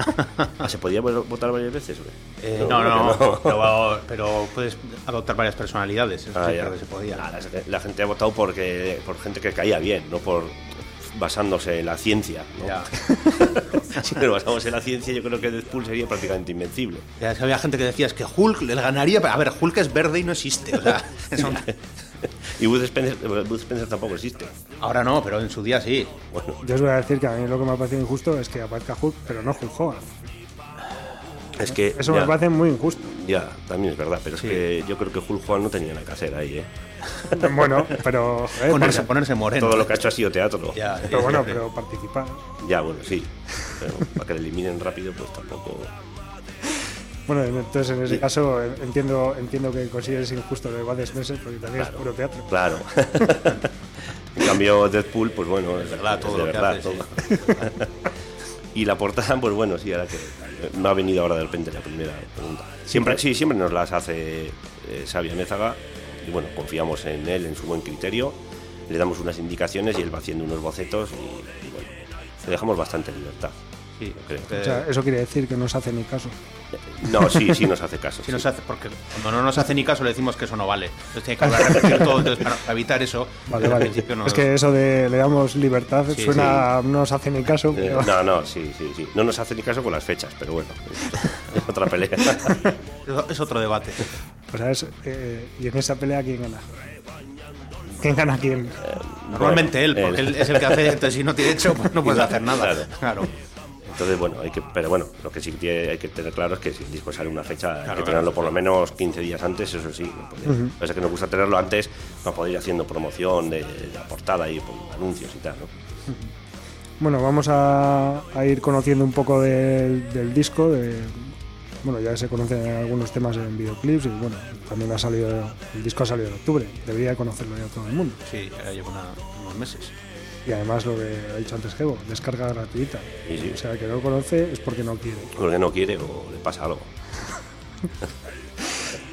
Ah, ¿Se podía vo- votar varias veces? güey? Eh, no, no, que no. Pero, pero puedes adoptar varias personalidades. Eso Ah, sí, ya. creo que se podía. La, la gente ha votado porque, por gente que caía bien, no por basándose en la ciencia. ¿no? Ya. si nos basamos en la ciencia, yo creo que Deadpool sería prácticamente invencible. Ya es que había gente que decía es que Hulk le ganaría. pero, A ver, Hulk es verde y no existe. O sea, Y Bud Spencer, Bud Spencer tampoco existe. ahora no, pero en su día sí. Bueno, Yo os voy a decir que a mí lo que me ha parecido injusto es que aparezca Hulk, pero no Hulk Hogan. Es que. Eso ya, me parece muy injusto. Ya, también es verdad, pero es que yo creo que Hulk Hogan no tenía nada que hacer ahí, ¿eh? Bueno, pero. joder, Ponerse, ponerse moreno. Todo lo que ha hecho ha sido teatro. Ya, pero bueno, pero participar. Ya, bueno, sí. Pero para que le eliminen rápido, pues tampoco. Bueno, entonces en ese Sí. caso eh, entiendo entiendo que consideres injusto lo de Bad Spencer porque también es puro teatro. Claro. en cambio, Deadpool, pues bueno, es verdad, todo de lo que verdad, hace, todo. Y la portada, pues bueno, sí, ahora que no ha venido ahora de repente la primera pregunta. Siempre, sí, siempre nos las hace eh, Xavi Amézaga y bueno, confiamos en él, en su buen criterio. Le damos unas indicaciones y él va haciendo unos bocetos y, y bueno, le dejamos bastante libertad. Sí, creo. eh, O sea, eso quiere decir que no se hace ni caso. No, sí, sí nos hace caso. Sí sí. nos hace, porque cuando no nos hace ni caso le decimos que eso no vale. Entonces tiene que hablar repetir todo. Entonces, para, evitar eso, Vale, al vale. principio no Es que eso de le damos libertad Sí, suena a no nos hace ni caso. Eh, pero- no, no, sí, sí, sí. No nos hace ni caso con las fechas, pero bueno, es otra pelea. es otro debate. O sea, es, eh, y en esa pelea, ¿quién gana? ¿Quién gana quién? Normalmente él, porque él. él es el que hace, entonces si no tiene hecho, pues no puedes hacer nada. Claro. Claro. Entonces, bueno, hay que, pero bueno, lo que sí que tiene- hay que tener claro es que si el disco sale una fecha, hay que tenerlo por lo menos 15 días antes, eso sí. no puede- Ujú. Pasa que nos gusta tenerlo antes para poder ir haciendo promoción de, la portada y pues, anuncios y tal, ¿no? Bueno, vamos a, a ir conociendo un poco del, del disco. de- bueno, ya se conocen algunos temas en videoclips y bueno, también ha salido, el disco ha salido en octubre. Debería conocerlo ya todo el mundo. Sí, ya lleva una- unos meses. Y además lo que ha dicho antes Gebo, descarga gratuita. Sí, sí. O sea, el que no lo conoce es porque no quiere. Porque no quiere o le pasa algo.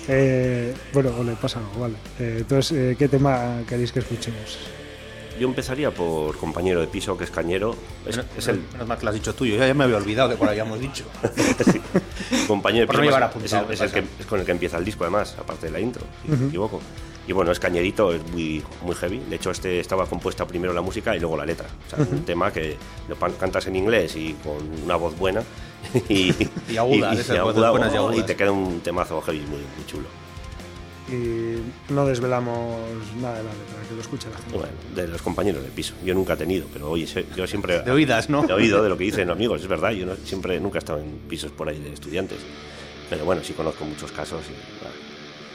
Eh, bueno, o le pasa algo, vale. Eh, entonces, eh, ¿qué tema queréis que escuchemos? Yo empezaría por compañero de piso, que es Cañero. Es, Menos- es el menos mal que lo has dicho tú, yo ya me había olvidado de cuál habíamos dicho. Sí. compañero de no piso. llevar es- apuntado, es, el- es me el que, pasa. es con el que empieza el disco, además, aparte de la intro, si no Ujú. me equivoco. Y bueno, es cañerito, es muy, muy heavy. De hecho, este estaba compuesta primero la música y luego la letra. O sea, un tema que lo cantas en inglés y con una voz buena. Y, Y aguda, esas voces buenas y agudas. te queda un temazo heavy muy, muy chulo. Y no desvelamos nada de la letra, que lo escuche la gente. Bueno, de los compañeros de piso. Yo nunca he tenido, pero oye, sé- yo siempre. De oídas, ¿no? He oído de lo que dicen amigos, es verdad. Yo no- siempre nunca he estado en pisos por ahí de estudiantes. Pero bueno, sí conozco muchos casos y. bueno,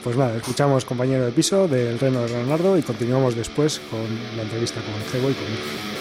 Pues nada, escuchamos compañero de piso del Reno de Leonardo y continuamos después con la entrevista con Gebo y con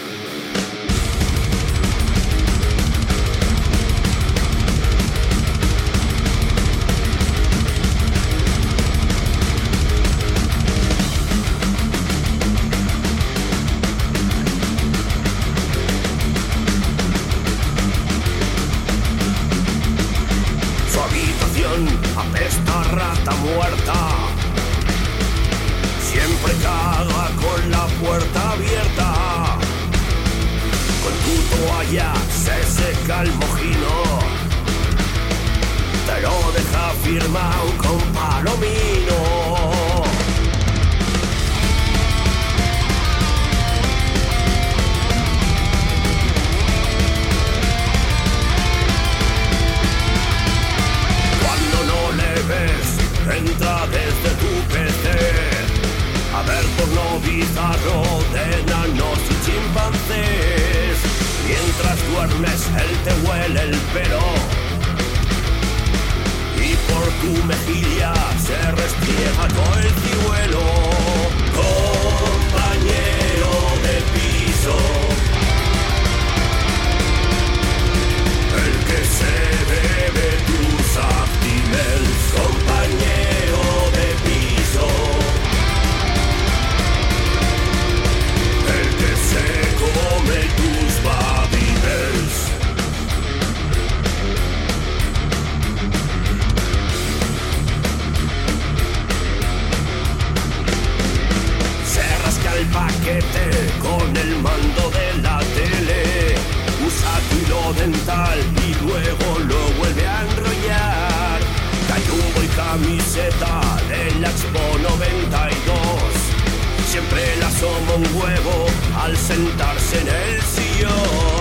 como un huevo al sentarse en el sillón.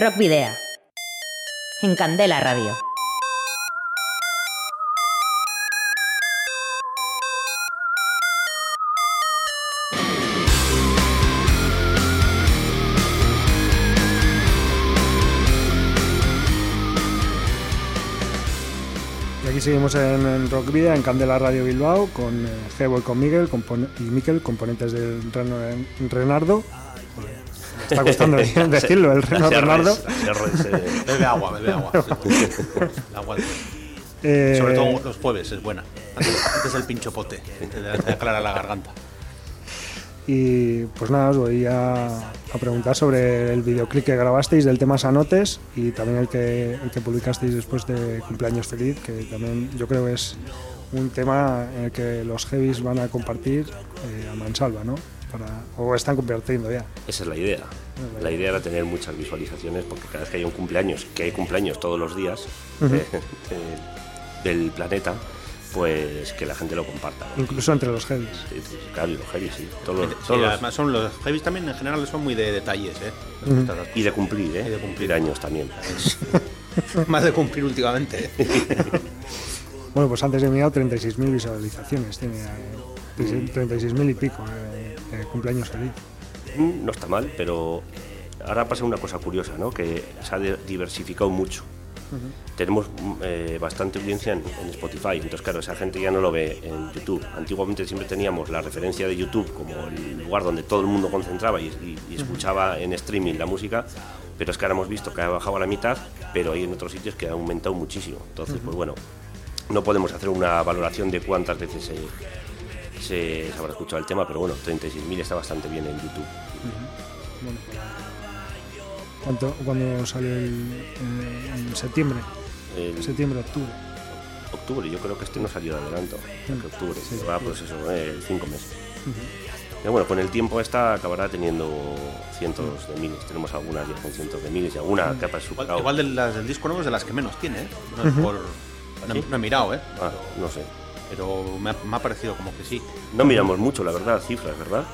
Rock Video. En Candela Radio. Y aquí seguimos en Rock Video, en Candela Radio Bilbao, con eh, Gebo y con Miguel, y Miquel, componentes del Renardo está costando decirlo, el Reno Bernardo. Bebe agua, bebe agua. Eh, sobre todo los jueves es buena. Antes, antes el pincho pote, te aclara la garganta. Y pues nada, os voy a, a, preguntar sobre el videoclip que grabasteis del tema Sanotes y también el que, el que publicasteis después de Cumpleaños Feliz, que también yo creo es un tema en el que los heavies van a compartir eh, a mansalva, ¿no? o están convirtiendo ya. Esa es la idea. Ah, la idea era tener muchas visualizaciones porque cada vez que hay un cumpleaños, que hay cumpleaños todos los días eh, eh, del planeta, pues que la gente lo comparta. Incluso entre los heavies. Sí, claro, los heavies, sí. Todos, eh, todos además los... son los heavies también en general son muy de detalles, ¿eh? Y de cumplir, ¿eh? Y de cumplir años también. Más de cumplir últimamente. bueno, pues antes de terminado 36.000 visualizaciones. Tiene 36.000 y pico eh, cumpleaños feliz. Mm, No está mal, pero ahora pasa una cosa curiosa, ¿no? Que se ha diversificado mucho. Tenemos mm, eh, bastante audiencia en, en Spotify, entonces claro, esa gente ya no lo ve en YouTube. Antiguamente siempre teníamos la referencia de YouTube como el lugar donde todo el mundo concentraba y, y- y escuchaba en streaming la música, pero es que ahora hemos visto que ha bajado a la mitad, pero hay en otros sitios que ha aumentado muchísimo. Entonces, pues bueno, no podemos hacer una valoración de cuántas veces se, se, se habrá escuchado el tema, pero bueno, 36.000 está bastante bien en YouTube. ¿Cuánto, ¿Cuándo salió el, en septiembre? El- Septiembre, octubre. octubre, yo creo que este no salió de adelanto, que octubre, Sí. va pues eso, eh, cinco meses. Pero bueno, con el tiempo esta acabará teniendo cientos de miles, tenemos algunas ya con cientos de miles y alguna que ha Igual, superado. igual de las del disco nuevo es de las que menos tiene, ¿eh? No, es por- no, ¿Sí? no he mirado, ¿eh? Ah, no sé. Pero me ha, me ha parecido como que sí. No miramos mucho, la verdad, cifras, ¿verdad?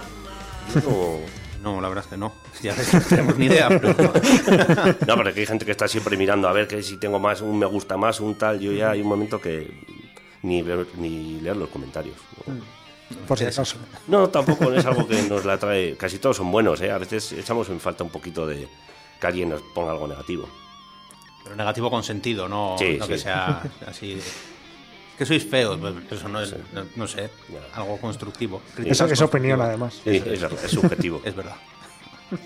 Yo no- No, la verdad es que no. Ya ves no tenemos ni idea. pero- No, pero que hay gente que está siempre mirando a ver que si tengo más, un me gusta más, un tal. Yo ya hay un momento que ni, ver- ni leer los comentarios. ¿no? Por si acaso. No, tampoco es algo que nos la trae. Casi todos son buenos, ¿eh? A veces echamos en falta un poquito de que alguien nos ponga algo negativo. Pero negativo con sentido, no, Sí, no que sea así. de- que sois feos, pues, eso no es, no, no sé, algo constructivo. Eso es opinión, además. Sí, es, es subjetivo. Es verdad.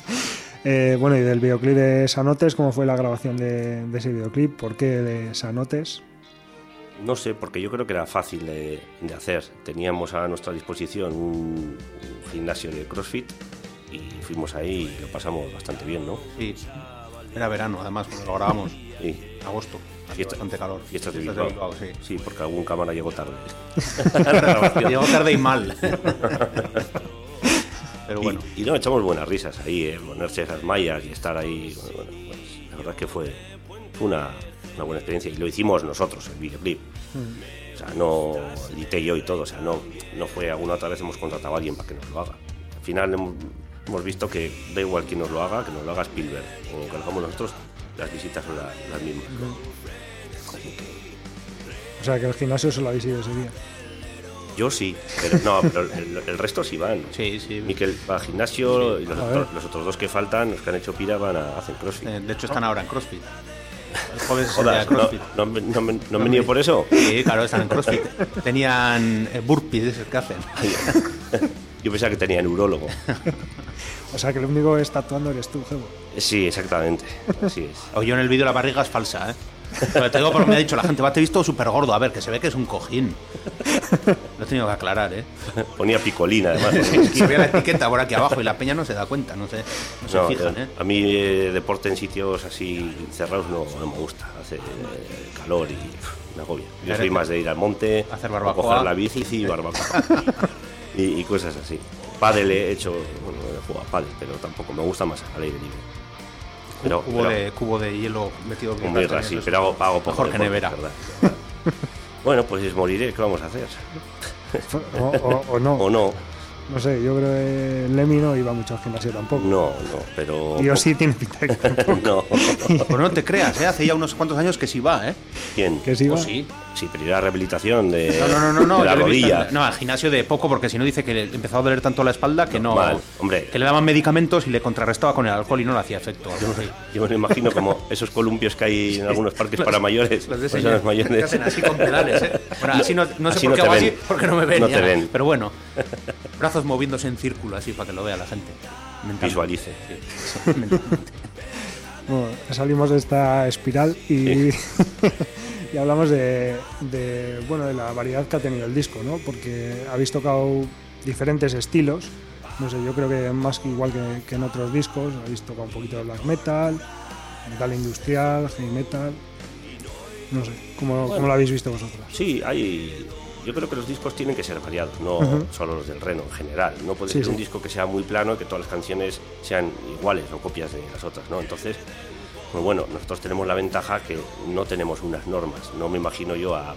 Eh, bueno, y del videoclip de Sanotes, ¿cómo fue la grabación de, de ese videoclip? ¿Por qué de Sanotes? No sé, porque yo creo que era fácil de, de hacer. Teníamos a nuestra disposición un, un gimnasio de CrossFit y fuimos ahí y lo pasamos bastante bien, ¿no? Sí. Era verano, además, cuando lo grabamos. Sí. Agosto. Fiesta- bastante calor. Fiestas de Fiestas Bilbao. sí. Sí, porque algún cámara llegó tarde. Llegó tarde y mal. Pero Y- bueno. Y, no, echamos buenas risas ahí, eh, ponerse esas mallas y estar ahí. bueno, bueno, pues, la verdad es que fue, fue una, una buena experiencia y lo hicimos nosotros, el videoclip. O sea, no edité yo y todo, o sea, no, no fue alguna otra vez hemos contratado a alguien para que nos lo haga. Al final hemos, visto que da igual quién nos lo haga, que nos lo haga Spielberg o que lo hagamos nosotros, las visitas son la- las mismas. O sea, que el gimnasio solo habéis ido ese día. Yo sí, pero no, pero el, el resto sí van. Sí, sí. Miquel va al gimnasio y los, ver. los otros dos que faltan, los que han hecho pira, van a hacen crossfit. Eh, De hecho, están ahora en CrossFit. El jueves no, CrossFit. no, han- no, han- no han venido por eso. Sí, claro, están en CrossFit. Tenían eh, burpees, es el que hacen. Yo pensaba que tenía neurólogo. O sea, que el único que está actuando eres tú, Gebo. Sí, exactamente. Así es. O yo en el vídeo la barriga es falsa, ¿eh? Pero te digo porque me ha dicho la gente, va, te he visto súper gordo. A ver, que se ve que es un cojín. Lo he tenido que aclarar, ¿eh? Ponía picolina, además. Es que la etiqueta por aquí abajo y la peña no se da cuenta, no se, no se No, fijan, eh. A mí eh, deporte en sitios así cerrados no, no me gusta. Hace eh, calor y pff, me agobia. Yo soy más de ir al monte, Hacer barbacoa. coger la bici y barbacoa. y, y cosas así. Pádel he hecho, bueno, he jugado a pádel, pero tampoco me gusta más al aire libre. Pero, cubo, pero- de, cubo de hielo metido birra, sí, pero hago, hago poco Mejor que deporte, nevera. ¿verdad? bueno, pues moriré, ¿qué vamos a hacer? O, o- o no. O no, No sé, yo creo que Lemmy no iba mucho al gimnasio tampoco. no, no, pero... Y yo sí tiene pinta de que. No. Pues no te creas, ¿eh? Hace ya unos cuantos años que sí va, ¿eh? ¿Quién? Que sí va. Pues sí. Sí, pero ir a rehabilitación de, No, no, no, no, de la rodilla. no, al gimnasio de poco, porque si no dice que le empezó a doler tanto la espalda que no. Normal, hombre. Que le daban medicamentos y le contrarrestaba con el alcohol y no le hacía efecto. Yo me lo imagino como esos columpios que hay en algunos parques para mayores. Los de personas señor, que mayores. hacen así con pedales, ¿eh? Bueno, así no, no sé Así por qué hago así, porque no me ven. No ya. te ven. Pero bueno, brazos moviéndose en círculo así para que lo vea la gente. Mentalmente. Visualice. Sí, mentalmente. Bueno, salimos de esta espiral y, y hablamos de, de, bueno, de la variedad que ha tenido el disco, ¿no? Porque habéis tocado diferentes estilos. No sé, yo creo que más que igual que, que en otros discos, habéis tocado un poquito de black metal, metal industrial, heavy metal. No sé, ¿cómo, cómo lo habéis visto vosotros? Sí, hay. Yo creo que los discos tienen que ser variados, no solo los del Reno en general. No puede Sí, ser sí. un disco que sea muy plano y que todas las canciones sean iguales o copias de las otras, ¿no? Entonces, pues bueno, nosotros tenemos la ventaja que no tenemos unas normas. No me imagino yo a,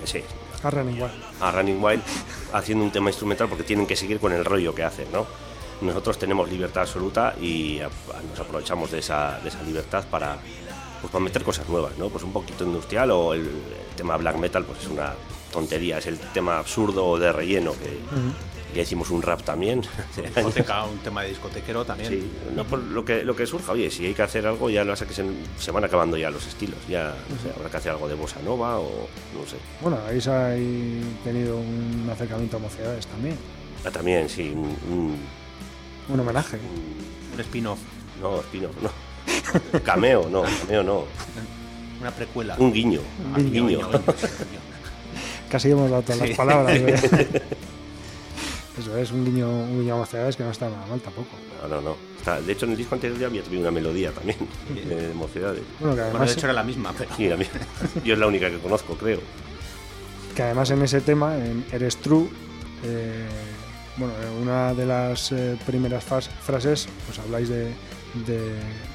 qué sé, A Running Wild. a Running Wild haciendo un tema instrumental porque tienen que seguir con el rollo que hacen, ¿no? Nosotros tenemos libertad absoluta y nos aprovechamos de esa, de esa libertad para, pues, para meter cosas nuevas, ¿no? Pues un poquito industrial o el, el tema black metal, pues es una tontería, es el tema absurdo de relleno que ya hicimos un rap también. Discoteca, un tema de discotequero también. Sí, no por lo que, lo que surja, oye, si hay que hacer algo, ya lo sé que se, se van acabando ya los estilos, ya no sé, habrá que hacer algo de bossa nova o no sé. Bueno, habéis ahí tenido un acercamiento a mocedades también. Ah, también, sí, un, un- Un homenaje. Un spin-off, no, spin-off, no. Cameo, no, cameo no. una precuela. Un guiño, Ah, un guiño, guiño. guiño, guiño, guiño. Casi hemos dado todas Sí. las palabras. ¿eh? Eso es un guiño, un guiño a mocedades que no está nada mal tampoco. No, no, no. Está- de hecho, en el disco anterior ya había tenido una melodía también, de mocedades. Bueno, que Bueno, además, de hecho era la misma, pero. Sí, la mía. Yo es la única que conozco, creo. que además en ese tema, en Eres True, eh, bueno, en una de las eh, primeras frases, pues habláis de, de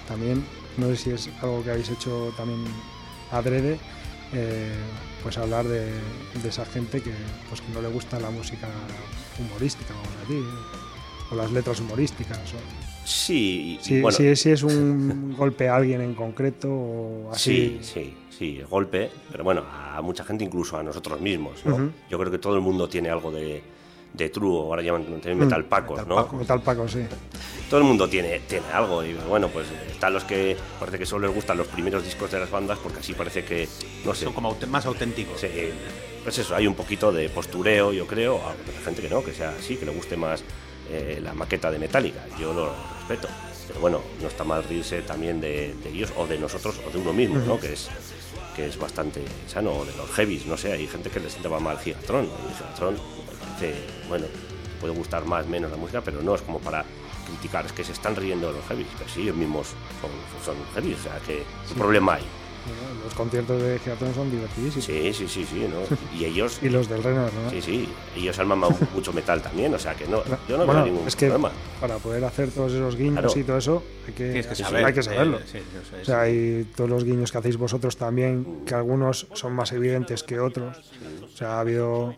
también, no sé si es algo que habéis hecho también adrede, eh, pues hablar de, de esa gente que, pues que no le gusta la música humorística, vamos a decir, o las letras humorísticas. O, Sí, bueno, si- si es un golpe a alguien en concreto o así. Sí, sí, sí, golpe, pero bueno, a mucha gente, incluso a nosotros mismos. Yo creo que todo el mundo tiene algo de, de true, o ahora llaman también metal pacos, Metal ¿no? Paco, Metal Paco, sí. Todo el mundo tiene, tiene algo, y bueno, pues están los que parece que solo les gustan los primeros discos de las bandas, porque así parece que, no sé, Son como aut- más auténticos. Sí, pues eso, hay un poquito de postureo, yo creo, a la gente que no, que sea así, que le guste más eh, la maqueta de Metallica, yo lo respeto. Pero bueno, no está mal reírse también de, de ellos o de nosotros o de uno mismo, ¿no? Que es, que es bastante sano, o de los heavies, no sé, hay gente que le sienta mal Gigatron, y Gigatron bueno, puede gustar más, menos la música, pero no es como para criticar, es que se están riendo de los heavies, pero sí, ellos mismos son, son heavies, o sea, que ¿qué problema hay? Bueno, Los conciertos de Gigatron son divertidísimos. Sí, sí, sí, sí, ¿no? Y ellos Y los del Reino, ¿no? Sí, sí, ellos han mamado mucho metal también, o sea que no, yo no bueno, veo ningún es que problema. para poder hacer todos esos guiños Claro. y todo eso hay que, que hay- saber. hay que saberlo. Eh, sí, es. O sea, hay todos los guiños que hacéis vosotros también, que algunos son más evidentes que otros. O sea, ha habido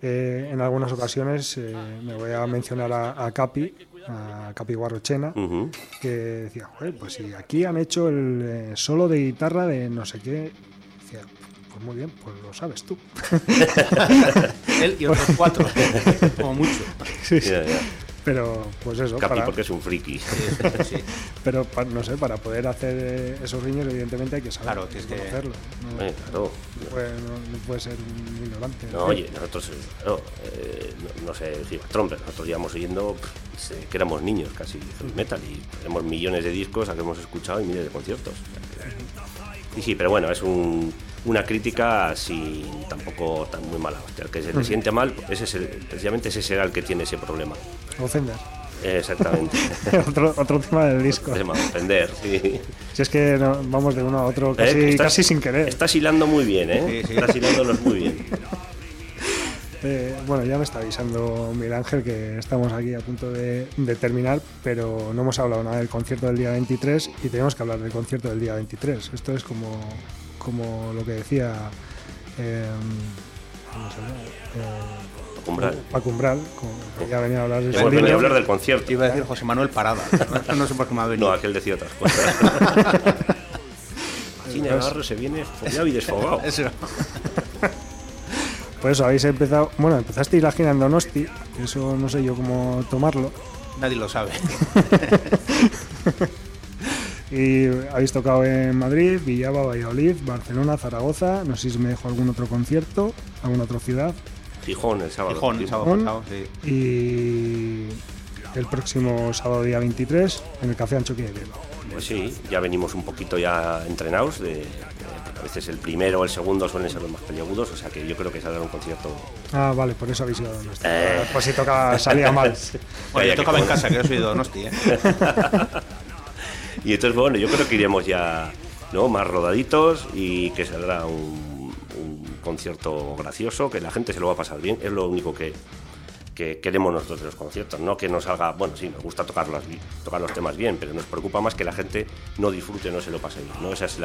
eh, en algunas ocasiones, eh, me voy a mencionar a, a Capi, a Capi Guarrochena, que decía, Joder, pues si aquí han hecho el eh, solo de guitarra de no sé qué, decía, pues muy bien, pues lo sabes tú. Él y otros cuatro, como mucho. Sí, sí. Ya. Pero, pues eso, Capi para- porque es un friki. Sí. pero no sé, para poder hacer eh, esos guiños, evidentemente hay que saber Claro, tienes que- conocerlo. No, Eh, claro. no puede, no- no puede ser un ignorante. No, oye, nosotros, eh, no, eh, no, no sé, Gigatron, pero nosotros llevamos oyendo pff, que éramos niños casi heavy metal y tenemos millones de discos a que hemos escuchado y miles de conciertos. Que- Y sí, pero bueno, es un- una crítica sin tampoco tan muy mala. hostia. El que se le siente mal, ese es el- precisamente ese será el que tiene ese problema. Ofender. Exactamente. otro, otro tema del disco. Problema, ofender, sí. Si es que no- vamos de uno a otro Eh, casi, estás- casi sin querer. Estás hilando muy bien, ¿eh? Sí, sí. Estás hilándolos muy bien. Eh, bueno, ya me está avisando Miguel Ángel que estamos aquí a punto de, de terminar, pero no hemos hablado nada del concierto del día 23 y tenemos que hablar del concierto del día 23. Esto es como, como lo que decía eh, ¿cómo se llama? Eh, Umbral. Paco Umbral, como que ya venía a hablar de Ya su hemos venido a línea. hablar del concierto. Iba a decir José Manuel Parada. No, no sé por qué me ha venido. No, aquel decía otras cosas. Así Navarro se viene follado y desfogado. Eso. Por eso habéis empezado, bueno, empezasteis la gira en Donosti, que eso no sé yo cómo tomarlo, Nadie lo sabe. y habéis tocado en Madrid, Villaba, Valladolid, Barcelona, Zaragoza, no sé si me dejo algún otro concierto, alguna otra ciudad, Gijón el sábado. Gijón, el sábado pasado, sí. y el próximo sábado día 23 en el Café Bilbao. Pues sí, ya venimos un poquito ya entrenados. De, de- a veces el primero o el segundo suelen ser los más peliagudos, o sea que yo creo que saldrá un concierto. Ah, vale, por eso habéis ido a Donosti. Eh. Pues si tocaba, salía mal. Bueno, Vaya yo que tocaba en casa, que yo soy de Donosti, ¿eh? Y entonces, bueno, yo creo que iremos ya ¿no? más rodaditos y que saldrá un, concierto gracioso, que la gente se lo va a pasar bien. Es lo único que, que queremos nosotros de los conciertos, no que nos salga, bueno, sí, nos gusta tocar los, tocar los temas bien, pero nos preocupa más que la gente no disfrute, no se lo pase bien, ¿no? Esa es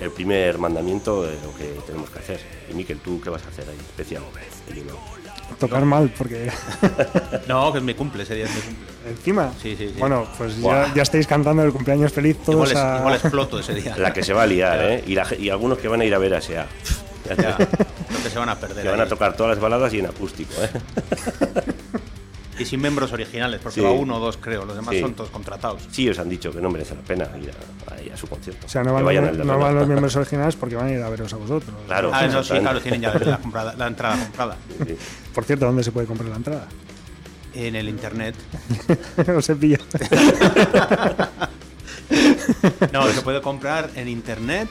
el primer mandamiento de lo que tenemos que hacer. Y Miquel, ¿tú qué vas a hacer ahí especial? El himno. Tocar mal, porque No, que es mi cumple, ese día es mi cumple. encima. Sí, sí, sí. Bueno, pues ya, ya estáis cantando el cumpleaños feliz todos Igual, es- a- igual exploto ese día. La que se va a liar, ¿eh? Y, la y algunos que van a ir a ver a SEA. Ya, creo que se van a perder. Que van a tocar todas las baladas y en acústico, ¿eh? Y sin miembros originales, porque Sí. va uno o dos, creo. Los demás Sí. son todos contratados. Sí, os han dicho que no merece la pena ir a, a- a su concierto. O sea, no van, vayan no Rena. van los miembros originales porque van a ir a veros a vosotros. Claro. Ah, no, sí, claro, tienen ya la, comprada- la entrada comprada. Sí. Por cierto, ¿dónde se puede comprar la entrada? En el internet. Os he pillado. No, se puede comprar en internet.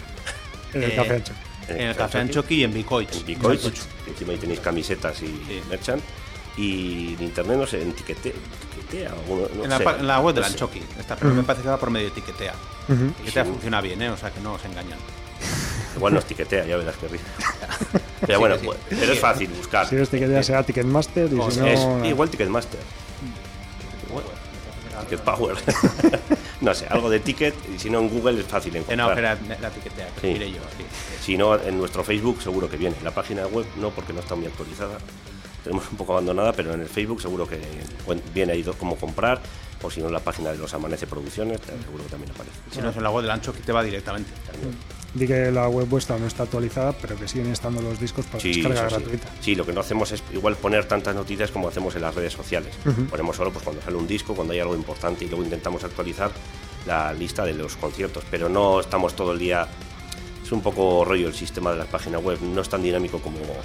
En el eh, Café Ancho. En el Café Anchoqui y en Bicoich. En Bicoich, encima ahí tenéis camisetas y Sí. Y en internet, no sé, en Tiquete, Tiquetea, alguno, no En la, sé. en la web de No la sé. Anchoqui. Está, pero me parece que va por medio de Tiquetea. Ujú. Tiquetea Sí. funciona bien, ¿eh? O sea que no os engañan. Igual nos tiquetea, ya verás que risa. Pero Sí, bueno, sí. pues, pero es fácil buscar. Si que ya sea Ticketmaster y O si no. Es nada. igual Ticketmaster. Ticket Power. no sé, algo de ticket y si no en Google es fácil Eh, no, encontrar. era la Tiquetea, que Sí. yo. sí. Si no, en nuestro Facebook seguro que viene. La página web no, porque no está muy actualizada. Tenemos un poco abandonada, pero en el Facebook seguro que viene ahí cómo comprar. O si no, en la página de los Amanece Producciones, seguro que también aparece. Si no es en la web del Anchoqui, te va directamente. Di que la web vuestra no está actualizada, pero que siguen estando los discos para Sí, descarga sí. gratuita. Sí, lo que no hacemos es igual poner tantas noticias como hacemos en las redes sociales. Ponemos solo pues, cuando sale un disco, cuando hay algo importante y luego intentamos actualizar la lista de los conciertos, pero no estamos todo el día. Es un poco rollo el sistema de la página web, no es tan dinámico como. como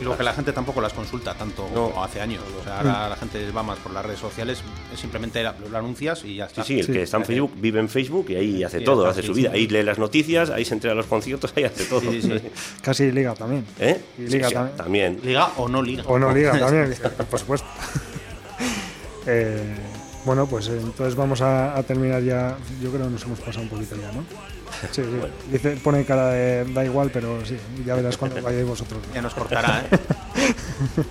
Y luego que la gente tampoco las consulta tanto No. como hace años. O sea, ahora la gente va más por las redes sociales, es simplemente la- lo anuncias y ya Sí, está. sí, el que está en Facebook vive en Facebook y ahí hace Sí, todo, hace sí, su sí. vida. Ahí lee las noticias, ahí se entera a los conciertos, ahí hace todo. Sí, sí, sí. Casi liga también. ¿Eh? Y liga Sí, sí, también. Liga o no liga. O no liga también, por supuesto. Eh, bueno, pues eh, entonces vamos a, a terminar ya. Yo creo que nos hemos pasado un poquito ya, ¿no? Sí, sí. Dice, pone cara de da igual, pero sí, ya verás cuando vayáis vosotros. Ya nos cortará, ¿eh?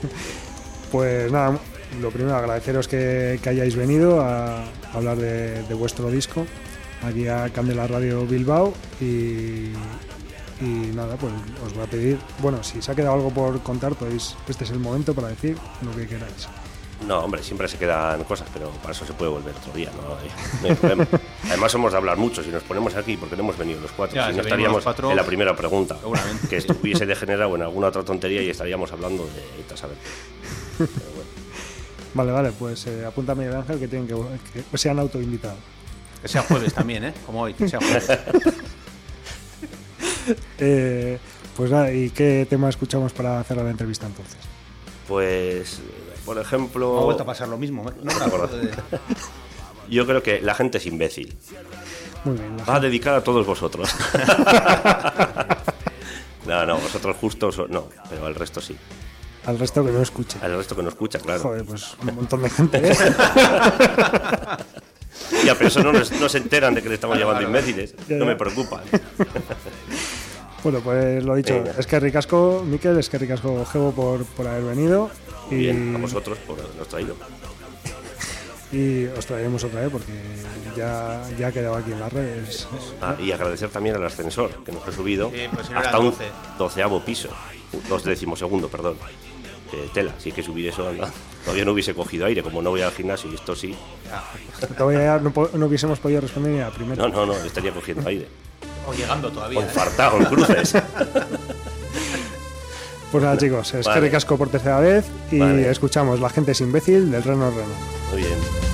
Pues nada, lo primero agradeceros que, que hayáis venido a hablar de, de vuestro disco aquí a Candela Radio Bilbao y, y nada, pues os voy a pedir, bueno, si se ha quedado algo por contar, pues este es el momento para decir lo que queráis. No, hombre, siempre se quedan cosas, pero para eso se puede volver otro día, no hay, no hay problema. Además, somos de hablar mucho. Si nos ponemos aquí, porque no hemos venido los cuatro, Ya, si si no estaríamos cuatro, en la primera pregunta. seguramente. Que esto hubiese degenerado en alguna otra tontería y estaríamos hablando de saber. bueno. Vale, vale, pues eh, apunta a Miguel Ángel que tienen que, que sean autoinvitados. Que sea jueves también, ¿eh? Como hoy, que sea jueves. Eh, pues nada, ¿y qué tema escuchamos para cerrar la entrevista entonces? Pues, por ejemplo. Me ha vuelto a pasar lo mismo, ¿eh? No me acuerdo de- Yo creo que la gente es imbécil. Muy bien, Va dedicada a todos vosotros. no, no, vosotros justos no, pero al resto sí. al resto que no escuche. Al resto que no escucha, claro. Joder, pues un montón de gente. ¿eh? Ya, pero eso no, nos- no se enteran de que le estamos Claro, llamando claro. imbéciles. No me preocupa. Bueno, pues lo dicho, Venga. es que ricasco, Miquel, es que ricasco Gebo por, por haber venido. Y, Bien, a vosotros por habernos traído. y os traeremos otra vez porque ya, ya ha quedado aquí en las redes. Ah, y agradecer también al ascensor que nos ha subido Sí, pues si no hasta un 12. doceavo piso. Dos decimosegundo, perdón. Eh, tela, sí que subir eso anda. Todavía no hubiese cogido aire, como no voy al gimnasio y esto sí. Todavía no, no hubiésemos podido responder ni a la primera. No, no, no, estaría cogiendo aire. O llegando O todavía. ¿eh? infartado en cruces. Pues nada, chicos, es que Vale. ricasco por tercera vez y Vale. escuchamos La gente es imbécil del Reno Reno. Muy bien.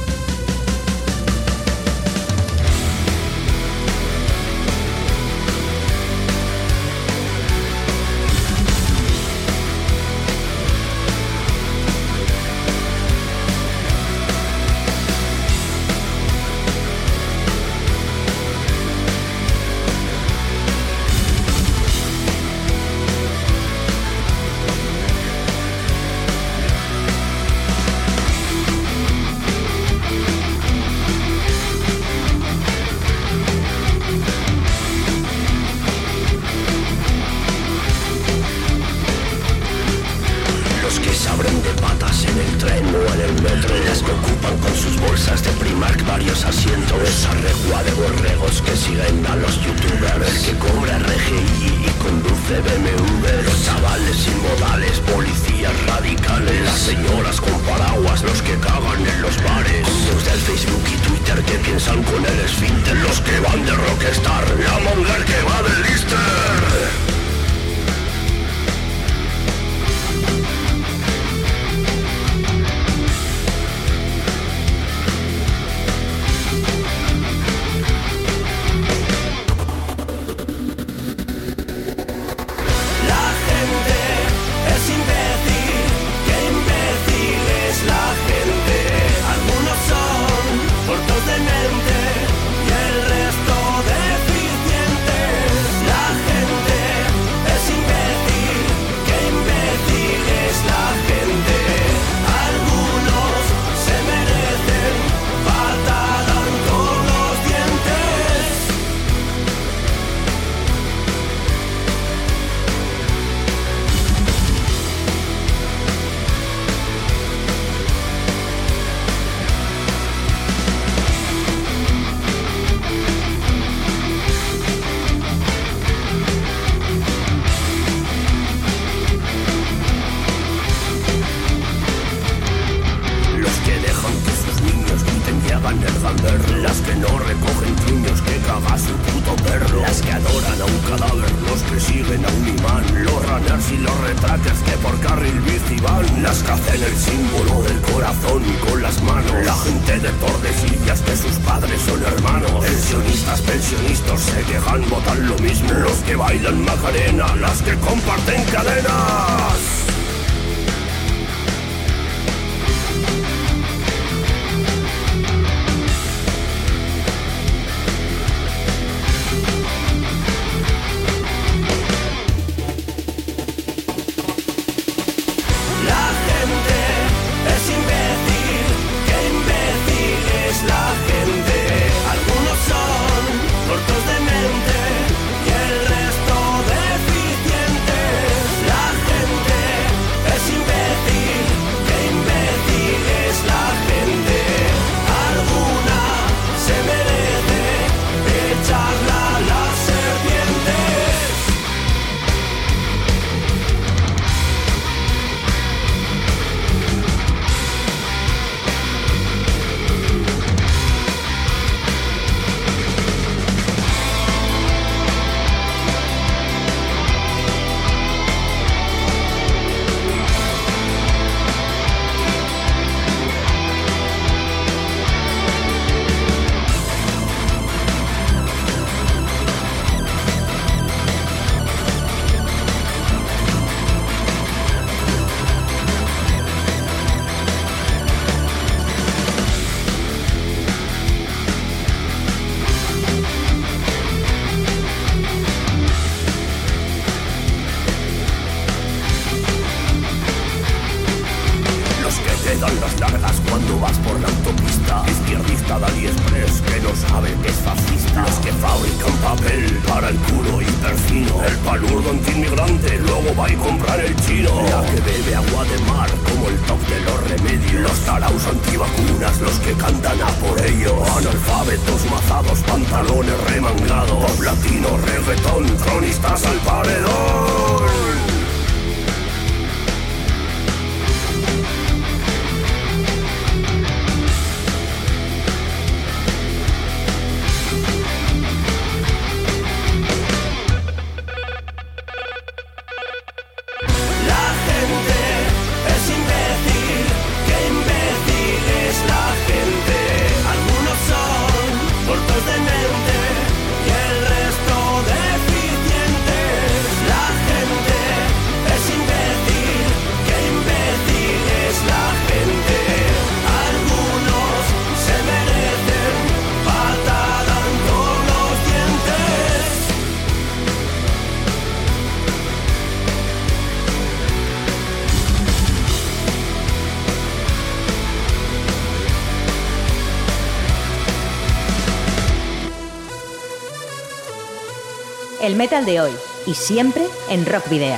de hoy y siempre en Rock Video.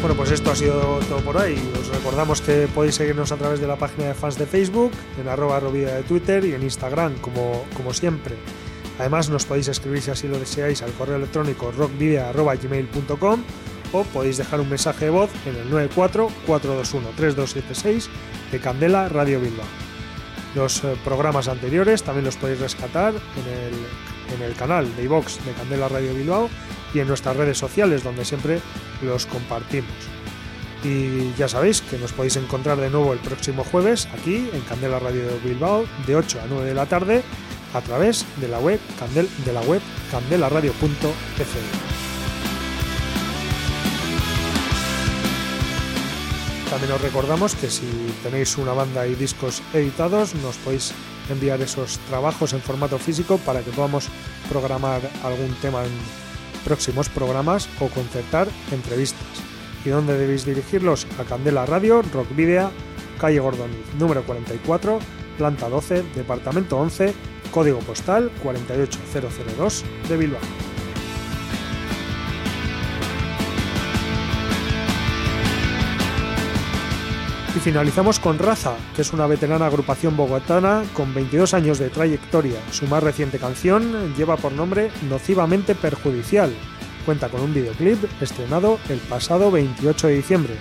Bueno, pues esto ha sido todo por hoy. Os recordamos que podéis seguirnos a través de la página de fans de Facebook, en arroba rovida de Twitter y en Instagram, como, como siempre. Además, nos podéis escribir si así lo deseáis al correo electrónico rockvidea.gmail.com o podéis dejar un mensaje de voz en el 94-421-3276 de Candela Radio Bilbao. Los eh, programas anteriores también los podéis rescatar en el, en el canal de iVox de Candela Radio Bilbao y en nuestras redes sociales donde siempre los compartimos. Y ya sabéis que nos podéis encontrar de nuevo el próximo jueves aquí en Candela Radio Bilbao de 8 a 9 de la tarde a través de la web, candel, de la web candelaradio.fm. También os recordamos que si tenéis una banda y discos editados, nos podéis enviar esos trabajos en formato físico para que podamos programar algún tema en próximos programas o concertar entrevistas. ¿Y dónde debéis dirigirlos? A Candela Radio, Rock Video, calle Gordoniz, número 44, planta 12, departamento 11, código postal 48002 de Bilbao. Y finalizamos con Raza, que es una veterana agrupación bogotana con 22 años de trayectoria. Su más reciente canción lleva por nombre Nocivamente Perjudicial. Cuenta con un videoclip estrenado el pasado 28 de diciembre.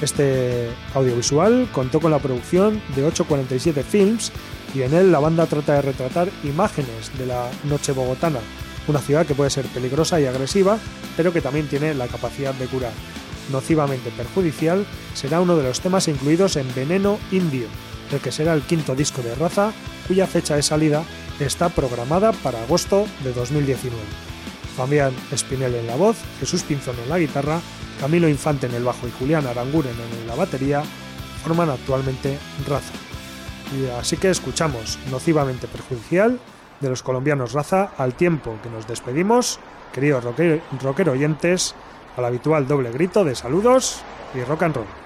Este audiovisual contó con la producción de 847 Films y en él la banda trata de retratar imágenes de la noche bogotana, una ciudad que puede ser peligrosa y agresiva, pero que también tiene la capacidad de curar nocivamente perjudicial, será uno de los temas incluidos en Veneno Indio, el que será el quinto disco de Raza, cuya fecha de salida está programada para agosto de 2019. Fabián Espinel en la voz, Jesús Pinzón en la guitarra, Camilo Infante en el bajo y Julián Aranguren en la batería forman actualmente Raza. Y así que escuchamos Nocivamente Perjudicial de los colombianos Raza al tiempo que nos despedimos, queridos rocker, rocker oyentes, al habitual doble grito de saludos y rock and roll.